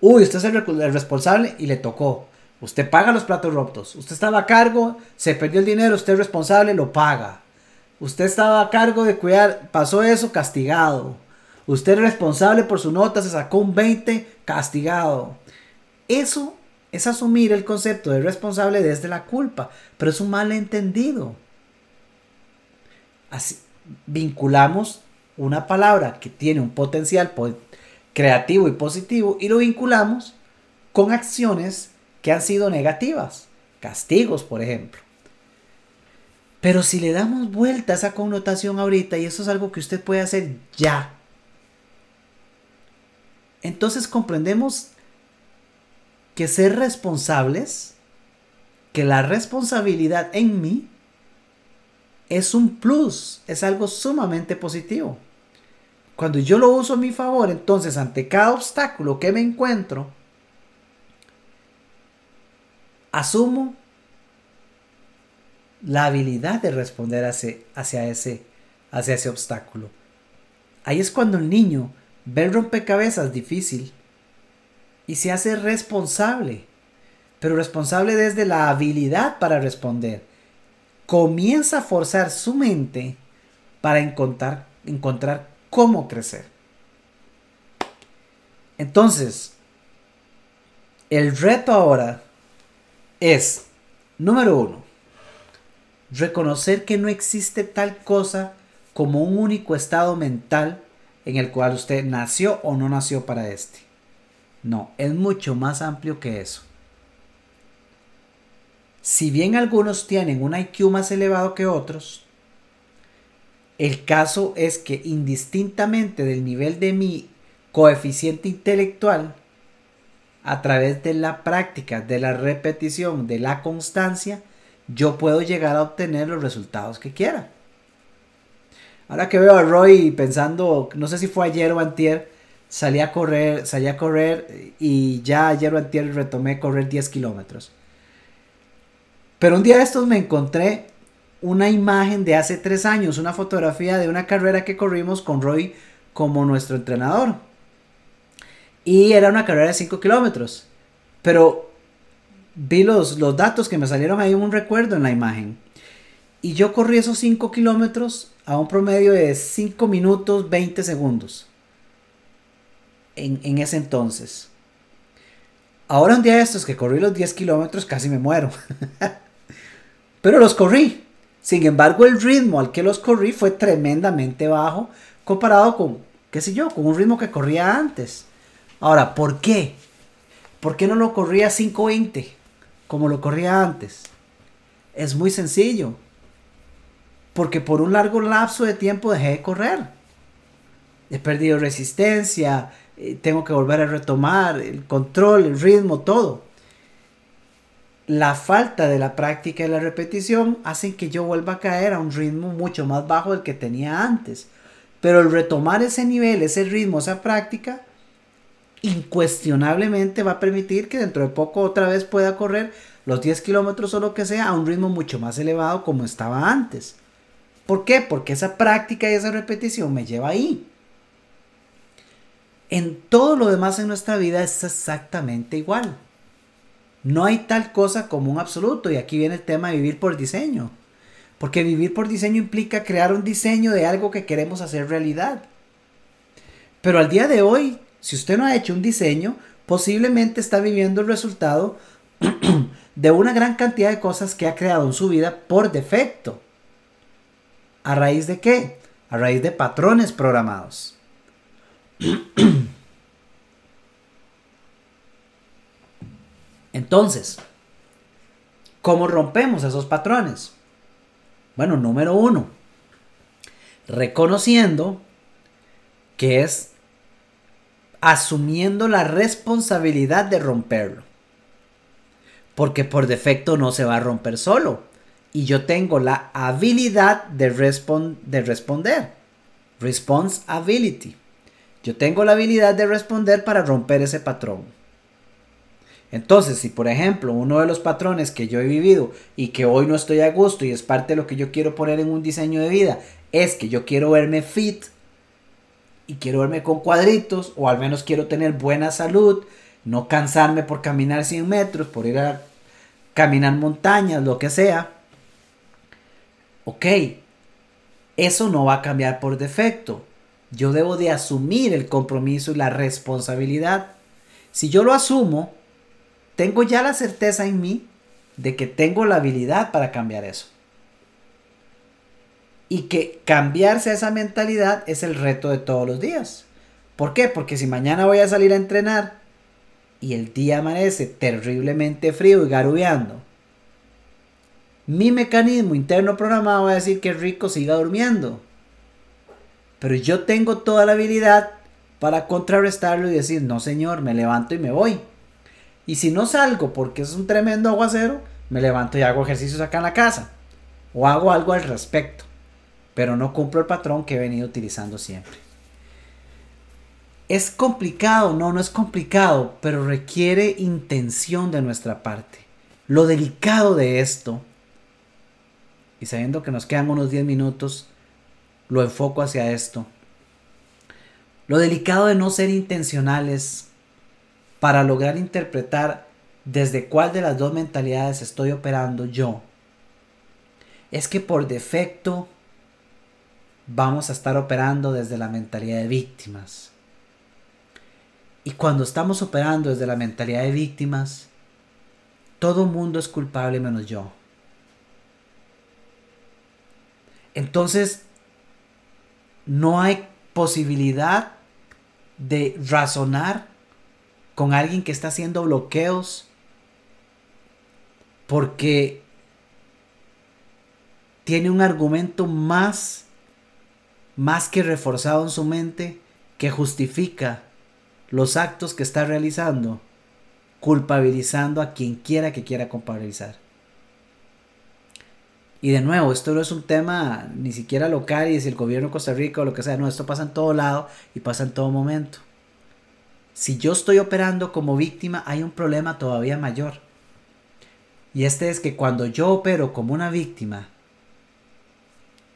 Uy, usted es el, responsable y le tocó. Usted paga los platos rotos. Usted estaba a cargo, se perdió el dinero, usted es responsable, lo paga. Usted estaba a cargo de cuidar, pasó eso, castigado. Usted es responsable por su nota, se sacó un 20, castigado. Eso es asumir el concepto de responsable desde la culpa, pero es un malentendido. Así vinculamos una palabra que tiene un potencial creativo y positivo y lo vinculamos con acciones que han sido negativas, castigos, por ejemplo. Pero si le damos vuelta a esa connotación ahorita, y eso es algo que usted puede hacer ya, entonces comprendemos que ser responsables, que la responsabilidad en mí es un plus, es algo sumamente positivo. Cuando yo lo uso a mi favor, entonces ante cada obstáculo que me encuentro, asumo la habilidad de responder hacia, hacia, ese, hacia ese obstáculo. Ahí es cuando el niño ve el rompecabezas difícil y se hace responsable, pero responsable desde la habilidad para responder. Comienza a forzar su mente para encontrar, encontrar cómo crecer. Entonces, el reto ahora es, número uno, reconocer que no existe tal cosa como un único estado mental en el cual usted nació o no nació para este. No, es mucho más amplio que eso. Si bien algunos tienen un IQ más elevado que otros, El caso es que indistintamente del nivel de mi coeficiente intelectual, a través de la práctica, de la repetición, de la constancia, yo puedo llegar a obtener los resultados que quiera. Ahora que veo a Roy pensando, no sé si fue ayer o antier, salí a correr, salí a correr y ya ayer o antier retomé correr 10 kilómetros. Pero un día de estos me encontré una imagen de hace tres años, una fotografía de una carrera que corrimos con Roy como nuestro entrenador. Y era una carrera de 5 kilómetros. Pero vi los, los datos que me salieron ahí un recuerdo en la imagen. Y yo corrí esos 5 kilómetros a un promedio de 5 minutos 20 segundos. En, en, ese entonces. Ahora un día de estos que corrí los 10 kilómetros casi me muero. Pero los corrí. Sin embargo, el ritmo al que los corrí fue tremendamente bajo comparado con, qué sé yo, con un ritmo que corría antes. Ahora, ¿por qué? ¿Por qué no lo corría a 5.20 como lo corría antes? Es muy sencillo. Porque por un largo lapso de tiempo dejé de correr. He perdido resistencia, eh, tengo que volver a retomar el control, el ritmo, todo la falta de la práctica y la repetición hacen que yo vuelva a caer a un ritmo mucho más bajo del que tenía antes. Pero el retomar ese nivel, ese ritmo, esa práctica, incuestionablemente va a permitir que dentro de poco otra vez pueda correr los 10 kilómetros o lo que sea a un ritmo mucho más elevado como estaba antes. ¿Por qué? Porque esa práctica y esa repetición me lleva ahí. En todo lo demás en nuestra vida es exactamente igual. No hay tal cosa como un absoluto y aquí viene el tema de vivir por diseño. Porque vivir por diseño implica crear un diseño de algo que queremos hacer realidad. Pero al día de hoy, si usted no ha hecho un diseño, posiblemente está viviendo el resultado de una gran cantidad de cosas que ha creado en su vida por defecto. ¿A raíz de qué? A raíz de patrones programados. Entonces, ¿cómo rompemos esos patrones? Bueno, número uno, reconociendo que es asumiendo la responsabilidad de romperlo. Porque por defecto no se va a romper solo. Y yo tengo la habilidad de, de responder. Response ability. Yo tengo la habilidad de responder para romper ese patrón. Entonces, si por ejemplo uno de los patrones que yo he vivido y que hoy no estoy a gusto y es parte de lo que yo quiero poner en un diseño de vida, es que yo quiero verme fit y quiero verme con cuadritos o al menos quiero tener buena salud, no cansarme por caminar 100 metros, por ir a caminar montañas, lo que sea. Ok, eso no va a cambiar por defecto. Yo debo de asumir el compromiso y la responsabilidad. Si yo lo asumo, tengo ya la certeza en mí de que tengo la habilidad para cambiar eso. Y que cambiarse esa mentalidad es el reto de todos los días. ¿Por qué? Porque si mañana voy a salir a entrenar y el día amanece terriblemente frío y garubeando, mi mecanismo interno programado va a decir que rico siga durmiendo. Pero yo tengo toda la habilidad para contrarrestarlo y decir, no señor, me levanto y me voy. Y si no salgo porque es un tremendo aguacero, me levanto y hago ejercicios acá en la casa. O hago algo al respecto. Pero no cumplo el patrón que he venido utilizando siempre. ¿Es complicado? No, no es complicado, pero requiere intención de nuestra parte. Lo delicado de esto, y sabiendo que nos quedan unos 10 minutos, lo enfoco hacia esto. Lo delicado de no ser intencionales para lograr interpretar desde cuál de las dos mentalidades estoy operando yo, es que por defecto vamos a estar operando desde la mentalidad de víctimas. Y cuando estamos operando desde la mentalidad de víctimas, todo mundo es culpable menos yo. Entonces, no hay posibilidad de razonar con alguien que está haciendo bloqueos porque tiene un argumento más más que reforzado en su mente que justifica los actos que está realizando, culpabilizando a quien quiera que quiera culpabilizar. Y de nuevo, esto no es un tema ni siquiera local y es el gobierno de Costa Rica o lo que sea, no, esto pasa en todo lado y pasa en todo momento. Si yo estoy operando como víctima, hay un problema todavía mayor. Y este es que cuando yo opero como una víctima,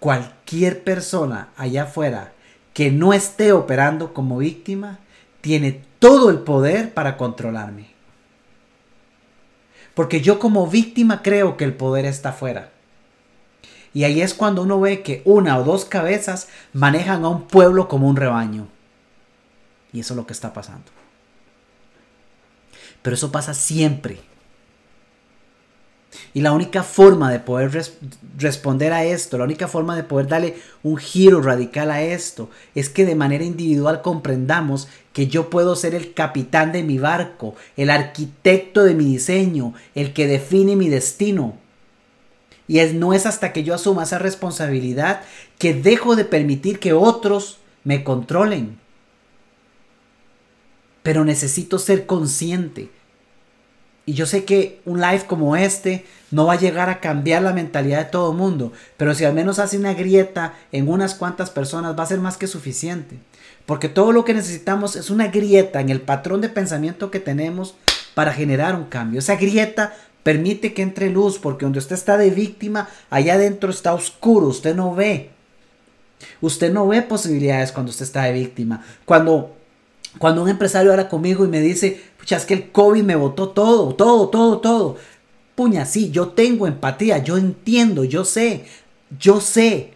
cualquier persona allá afuera que no esté operando como víctima, tiene todo el poder para controlarme. Porque yo como víctima creo que el poder está afuera. Y ahí es cuando uno ve que una o dos cabezas manejan a un pueblo como un rebaño. Y eso es lo que está pasando. Pero eso pasa siempre. Y la única forma de poder responder a esto, la única forma de poder darle un giro radical a esto, es que de manera individual comprendamos que yo puedo ser el capitán de mi barco, el arquitecto de mi diseño, el que define mi destino. Y es, no es hasta que yo asuma esa responsabilidad que dejo de permitir que otros me controlen. Pero necesito ser consciente. Y yo sé que un live como este no va a llegar a cambiar la mentalidad de todo el mundo, pero si al menos hace una grieta en unas cuantas personas va a ser más que suficiente. Porque todo lo que necesitamos es una grieta en el patrón de pensamiento que tenemos para generar un cambio. Esa grieta Permite que entre luz, porque donde usted está de víctima, allá adentro está oscuro, usted no ve. Usted no ve posibilidades cuando usted está de víctima. Cuando, cuando un empresario habla conmigo y me dice, pucha, es que el COVID me botó todo, todo, todo, todo. Puña, sí, yo tengo empatía, yo entiendo, yo sé, yo sé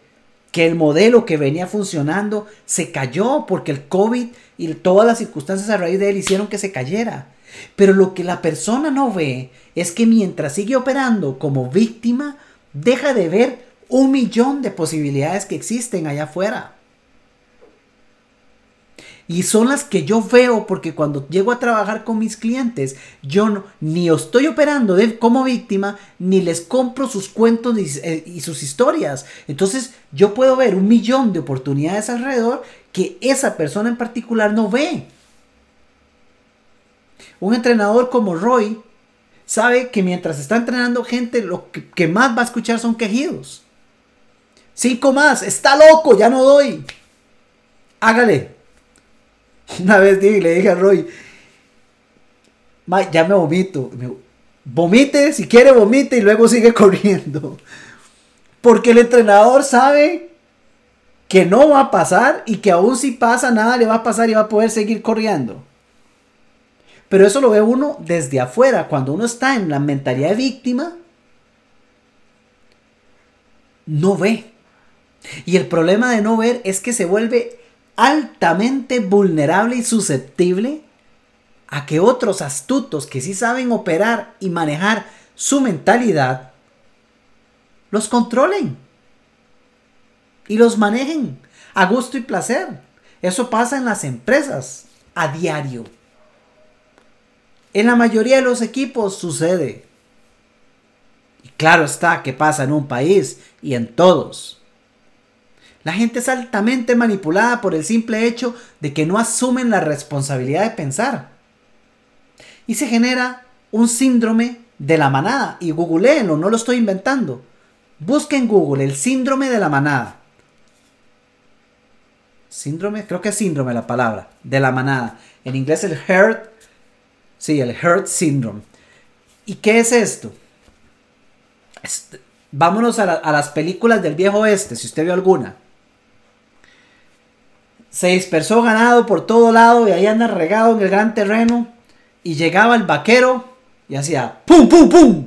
que el modelo que venía funcionando se cayó porque el COVID y todas las circunstancias a raíz de él hicieron que se cayera. Pero lo que la persona no ve es que mientras sigue operando como víctima, deja de ver un millón de posibilidades que existen allá afuera. Y son las que yo veo porque cuando llego a trabajar con mis clientes, yo no, ni estoy operando como víctima, ni les compro sus cuentos y, eh, y sus historias. Entonces yo puedo ver un millón de oportunidades alrededor que esa persona en particular no ve. Un entrenador como Roy sabe que mientras está entrenando gente, lo que, más va a escuchar son quejidos. Cinco más, está loco, ya no doy. Hágale. Una vez le dije a Roy, ya me vomito. vomite, si quiere vomite y luego sigue corriendo. Porque el entrenador sabe que no va a pasar y que aún si pasa nada le va a pasar y va a poder seguir corriendo. Pero eso lo ve uno desde afuera. Cuando uno está en la mentalidad de víctima, no ve. Y el problema de no ver es que se vuelve altamente vulnerable y susceptible a que otros astutos que sí saben operar y manejar su mentalidad, los controlen y los manejen a gusto y placer. Eso pasa en las empresas a diario. En la mayoría de los equipos sucede. Y claro está que pasa en un país y en todos. La gente es altamente manipulada por el simple hecho de que no asumen la responsabilidad de pensar. Y se genera un síndrome de la manada. Y googleenlo, no lo estoy inventando. Busquen en Google el síndrome de la manada. Síndrome, creo que es síndrome la palabra, de la manada. En inglés el herd Sí, el Hurt Syndrome. ¿Y qué es esto? vámonos a, a, las películas del viejo oeste, si usted vio alguna. Se dispersó ganado por todo lado y ahí anda regado en el gran terreno. Y llegaba el vaquero y hacía ¡pum, pum, pum!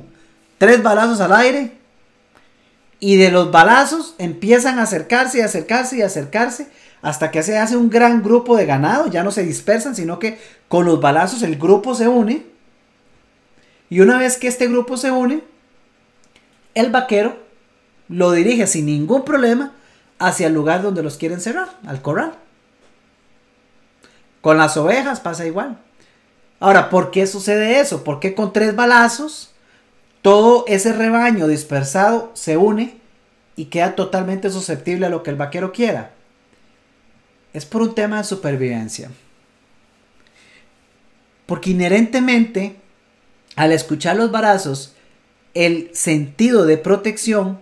Tres balazos al aire. Y de los balazos empiezan a acercarse y acercarse y acercarse hasta que se hace un gran grupo de ganado, ya no se dispersan, sino que con los balazos el grupo se une. Y una vez que este grupo se une, el vaquero lo dirige sin ningún problema hacia el lugar donde los quieren cerrar, al corral. Con las ovejas pasa igual. Ahora, ¿por qué sucede eso? ¿Por qué con tres balazos todo ese rebaño dispersado se une y queda totalmente susceptible a lo que el vaquero quiera? es por un tema de supervivencia. Porque inherentemente, al escuchar los barazos, el sentido de protección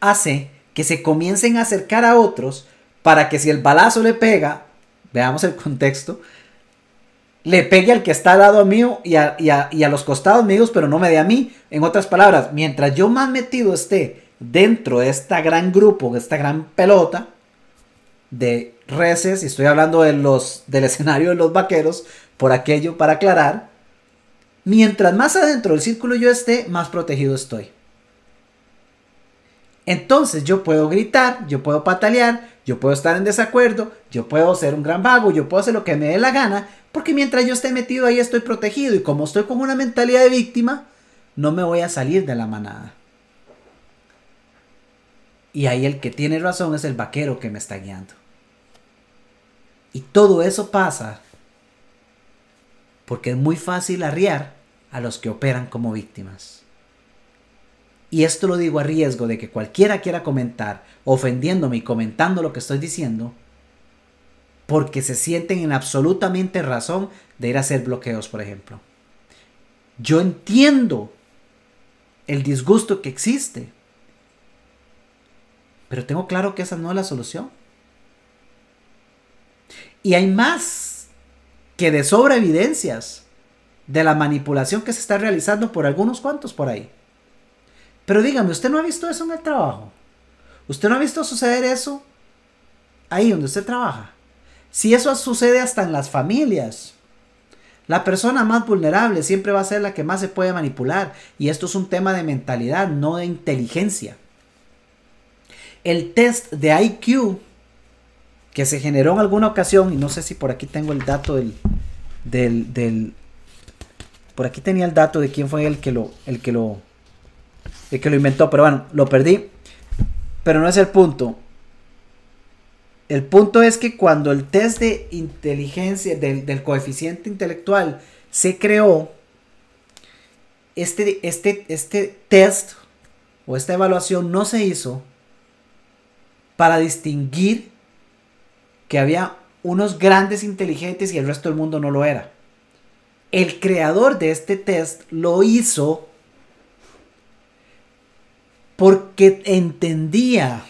hace que se comiencen a acercar a otros para que si el balazo le pega, veamos el contexto, le pegue al que está al lado mío y a, y a los costados míos, pero no me dé a mí. En otras palabras, mientras yo más metido esté dentro de este gran grupo, de esta gran pelota de reces, y estoy hablando de los, del escenario de los vaqueros, por aquello para aclarar, mientras más adentro del círculo yo esté, más protegido estoy. Entonces yo puedo gritar, yo puedo patalear, yo puedo estar en desacuerdo, yo puedo ser un gran vago, yo puedo hacer lo que me dé la gana, porque mientras yo esté metido ahí estoy protegido y como estoy con una mentalidad de víctima, no me voy a salir de la manada. Y ahí el que tiene razón es el vaquero que me está guiando. Y todo eso pasa porque es muy fácil arriar a los que operan como víctimas. Y esto lo digo a riesgo de que cualquiera quiera comentar, ofendiéndome y comentando lo que estoy diciendo, porque se sienten en absolutamente razón de ir a hacer bloqueos, por ejemplo. Yo entiendo el disgusto que existe, pero tengo claro que esa no es la solución. Y hay más que de sobra evidencias de la manipulación que se está realizando por algunos cuantos por ahí. Pero dígame, ¿usted no ha visto eso en el trabajo? ¿Usted no ha visto suceder eso ahí donde usted trabaja? Si eso sucede hasta en las familias, la persona más vulnerable siempre va a ser la que más se puede manipular. Y esto es un tema de mentalidad, no de inteligencia. El test de IQ que se generó en alguna ocasión, y no sé si por aquí tengo el dato del, del, por aquí tenía el dato de quién fue el que lo, el que lo, el que lo inventó, pero bueno, lo perdí. Pero no es el punto. El punto es que cuando el test de inteligencia, del, coeficiente intelectual, se creó, este, este, este test o esta evaluación no se hizo para distinguir que había unos grandes inteligentes y el resto del mundo no lo era. El creador de este test lo hizo porque entendía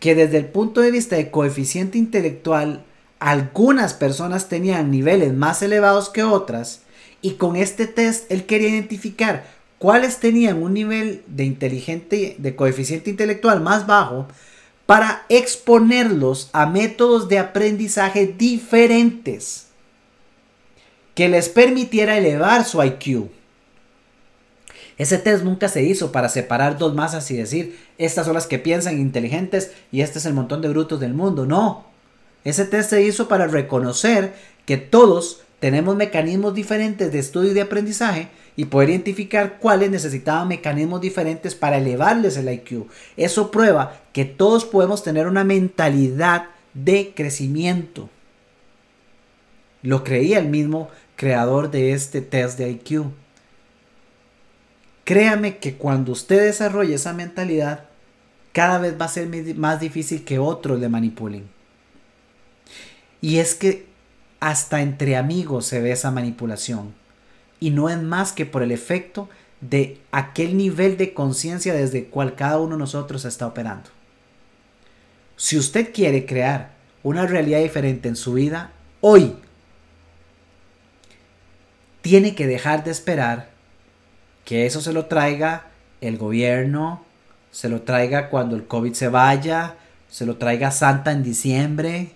que desde el punto de vista de coeficiente intelectual, algunas personas tenían niveles más elevados que otras, y con este test él quería identificar cuáles tenían un nivel de inteligente, de coeficiente intelectual más bajo, para exponerlos a métodos de aprendizaje diferentes que les permitiera elevar su IQ. Ese test nunca se hizo para separar dos masas y decir, estas son las que piensan inteligentes y este es el montón de brutos del mundo. No. Ese test se hizo para reconocer que todos tenemos mecanismos diferentes de estudio y de aprendizaje y poder identificar cuáles necesitaban mecanismos diferentes para elevarles el IQ. Eso prueba que todos podemos tener una mentalidad de crecimiento. Lo creía el mismo creador de este test de IQ. Créame que cuando usted desarrolle esa mentalidad, cada vez va a ser más difícil que otros le manipulen. Y es que hasta entre amigos se ve esa manipulación. Y no es más que por el efecto de aquel nivel de conciencia desde el cual cada uno de nosotros está operando. Si usted quiere crear una realidad diferente en su vida, hoy tiene que dejar de esperar que eso se lo traiga el gobierno, se lo traiga cuando el COVID se vaya, se lo traiga Santa en diciembre.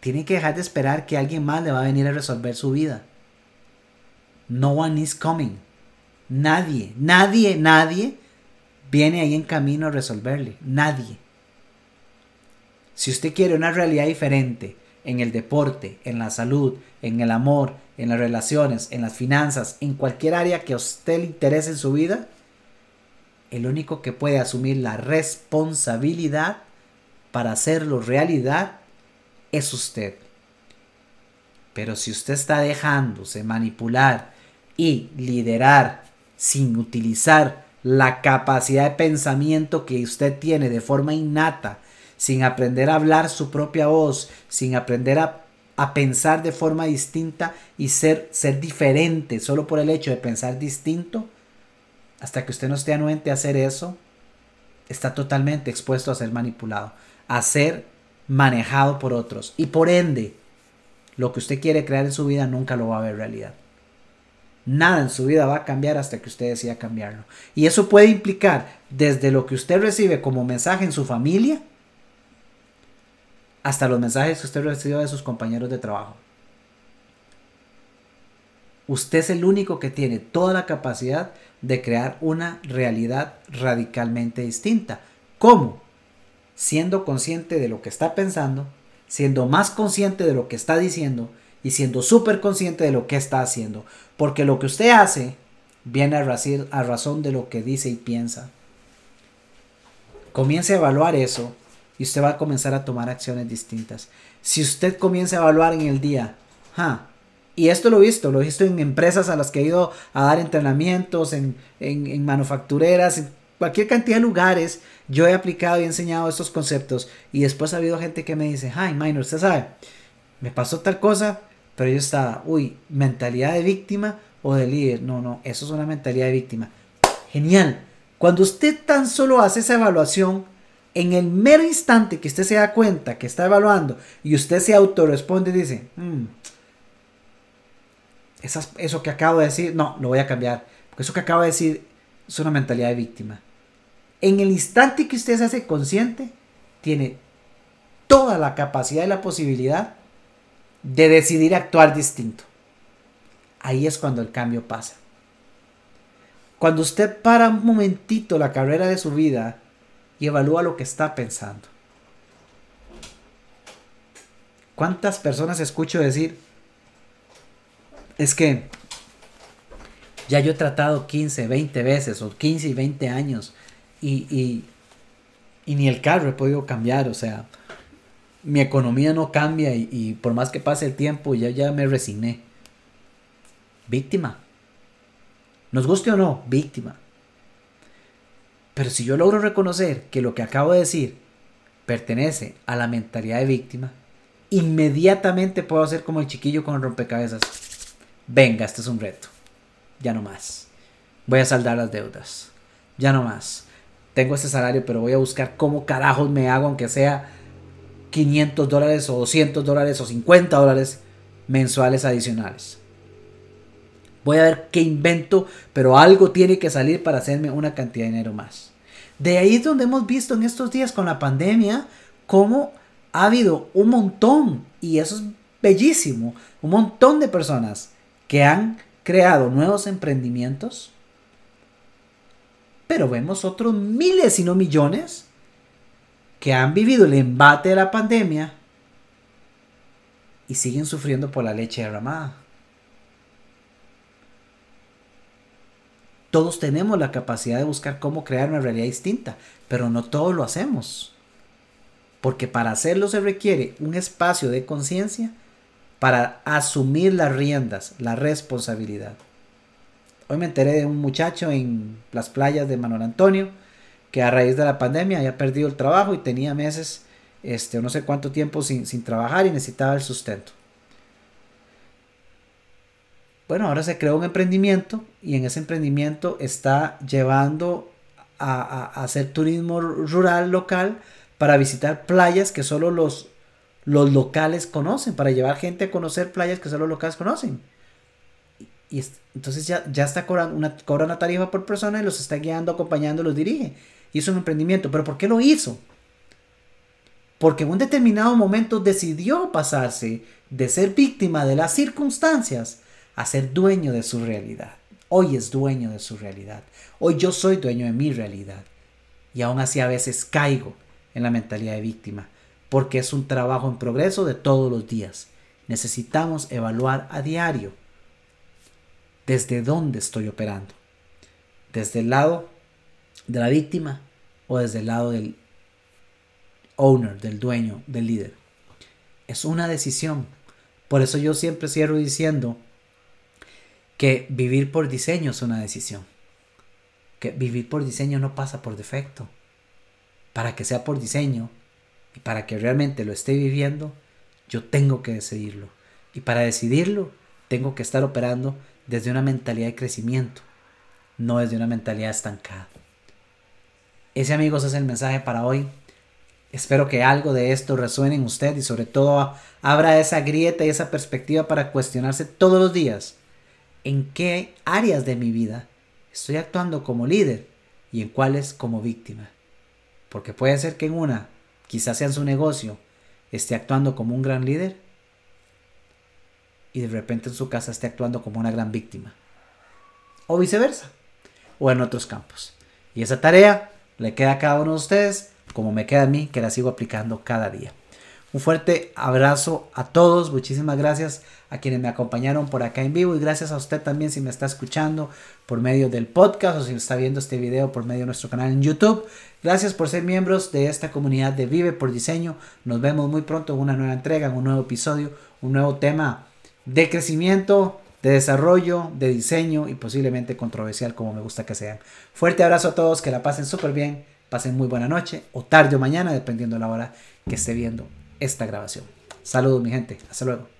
Tiene que dejar de esperar que alguien más le va a venir a resolver su vida. No one is coming. Nadie, nadie, nadie viene ahí en camino a resolverle. Nadie. Si usted quiere una realidad diferente en el deporte, en la salud, en el amor, en las relaciones, en las finanzas, en cualquier área que a usted le interese en su vida, el único que puede asumir la responsabilidad para hacerlo realidad es usted. Pero si usted está dejándose manipular y liderar sin utilizar la capacidad de pensamiento que usted tiene de forma innata, sin aprender a hablar su propia voz, sin aprender a, a pensar de forma distinta y ser, ser diferente solo por el hecho de pensar distinto, hasta que usted no esté anuente a hacer eso, está totalmente expuesto a ser manipulado, a ser manejado por otros. Y por ende, lo que usted quiere crear en su vida nunca lo va a ver realidad. Nada en su vida va a cambiar hasta que usted decida cambiarlo. Y eso puede implicar desde lo que usted recibe como mensaje en su familia hasta los mensajes que usted recibe de sus compañeros de trabajo. Usted es el único que tiene toda la capacidad de crear una realidad radicalmente distinta. ¿Cómo? Siendo consciente de lo que está pensando, siendo más consciente de lo que está diciendo y siendo súper consciente de lo que está haciendo. Porque lo que usted hace viene a, a razón de lo que dice y piensa. Comience a evaluar eso y usted va a comenzar a tomar acciones distintas. Si usted comienza a evaluar en el día, y esto lo he visto, lo he visto en empresas a las que he ido a dar entrenamientos, en, en, manufactureras, en cualquier cantidad de lugares, yo he aplicado y enseñado estos conceptos y después ha habido gente que me dice, ay, minor, usted sabe, me pasó tal cosa, pero yo estaba, uy, mentalidad de víctima o de líder. No, no, eso es una mentalidad de víctima. Genial. Cuando usted tan solo hace esa evaluación, en el mero instante que usted se da cuenta que está evaluando y usted se autorresponde y dice, mm, eso que acabo de decir, no, lo voy a cambiar. Porque eso que acabo de decir es una mentalidad de víctima. En el instante que usted se hace consciente, tiene toda la capacidad y la posibilidad de decidir actuar distinto. Ahí es cuando el cambio pasa. Cuando usted para un momentito la carrera de su vida y evalúa lo que está pensando. ¿Cuántas personas escucho decir, es que ya yo he tratado 15, 20 veces, o 15 y 20 años, y, y, ni el carro he podido cambiar, o sea, mi economía no cambia y, por más que pase el tiempo, ya, ya me resigné. Víctima. Nos guste o no, víctima. Pero si yo logro reconocer que lo que acabo de decir pertenece a la mentalidad de víctima, inmediatamente puedo hacer como el chiquillo con el rompecabezas venga, este es un reto. Ya no más. Voy a saldar las deudas. Ya no más. Tengo este salario, pero voy a buscar cómo carajos me hago, aunque sea 500 dólares o 200 dólares o 50 dólares mensuales adicionales. Voy a ver qué invento, pero algo tiene que salir para hacerme una cantidad de dinero más. De ahí es donde hemos visto en estos días con la pandemia cómo ha habido un montón, y eso es bellísimo, un montón de personas que han creado nuevos emprendimientos, pero vemos otros miles y no millones que han vivido el embate de la pandemia y siguen sufriendo por la leche derramada. Todos tenemos la capacidad de buscar cómo crear una realidad distinta, pero no todos lo hacemos. Porque para hacerlo se requiere un espacio de conciencia para asumir las riendas, la responsabilidad. Hoy me enteré de un muchacho en las playas de Manuel Antonio que a raíz de la pandemia había perdido el trabajo y tenía meses, este, no sé cuánto tiempo sin, trabajar y necesitaba el sustento. Bueno, ahora se creó un emprendimiento y en ese emprendimiento está llevando a, hacer turismo rural local para visitar playas que solo los los locales conocen, para llevar gente a conocer playas que solo los locales conocen. Y, entonces ya, ya está cobrando una, cobra una tarifa por persona y los está guiando, acompañando, los dirige. Hizo un emprendimiento. ¿Pero por qué lo hizo? Porque en un determinado momento decidió pasarse de ser víctima de las circunstancias a ser dueño de su realidad. Hoy es dueño de su realidad. Hoy yo soy dueño de mi realidad. Y aún así a veces caigo en la mentalidad de víctima porque es un trabajo en progreso de todos los días. Necesitamos evaluar a diario desde dónde estoy operando. Desde el lado de la víctima o desde el lado del owner, del dueño, del líder. Es una decisión. Por eso yo siempre cierro diciendo que vivir por diseño es una decisión. Que vivir por diseño no pasa por defecto. Para que sea por diseño, Y para que realmente lo esté viviendo, yo tengo que decidirlo. Y para decidirlo, tengo que estar operando desde una mentalidad de crecimiento, no desde una mentalidad estancada. Ese amigos es el mensaje para hoy. Espero que algo de esto resuene en usted y sobre todo abra esa grieta y esa perspectiva para cuestionarse todos los días en qué áreas de mi vida estoy actuando como líder y en cuáles como víctima. Porque puede ser que en una, quizás sea en su negocio, esté actuando como un gran líder y de repente en su casa esté actuando como una gran víctima. O viceversa. O en otros campos. Y esa tarea le queda a cada uno de ustedes como me queda a mí que la sigo aplicando cada día. Un fuerte abrazo a todos, muchísimas gracias a quienes me acompañaron por acá en vivo y gracias a usted también si me está escuchando por medio del podcast o si está viendo este video por medio de nuestro canal en YouTube. Gracias por ser miembros de esta comunidad de Vive por Diseño. Nos vemos muy pronto en una nueva entrega, en un nuevo episodio, un nuevo tema de crecimiento, de desarrollo, de diseño y posiblemente controversial como me gusta que sean. Fuerte abrazo a todos, que la pasen súper bien, pasen muy buena noche o tarde o mañana, dependiendo de la hora que esté viendo esta grabación. Saludos mi gente, hasta luego.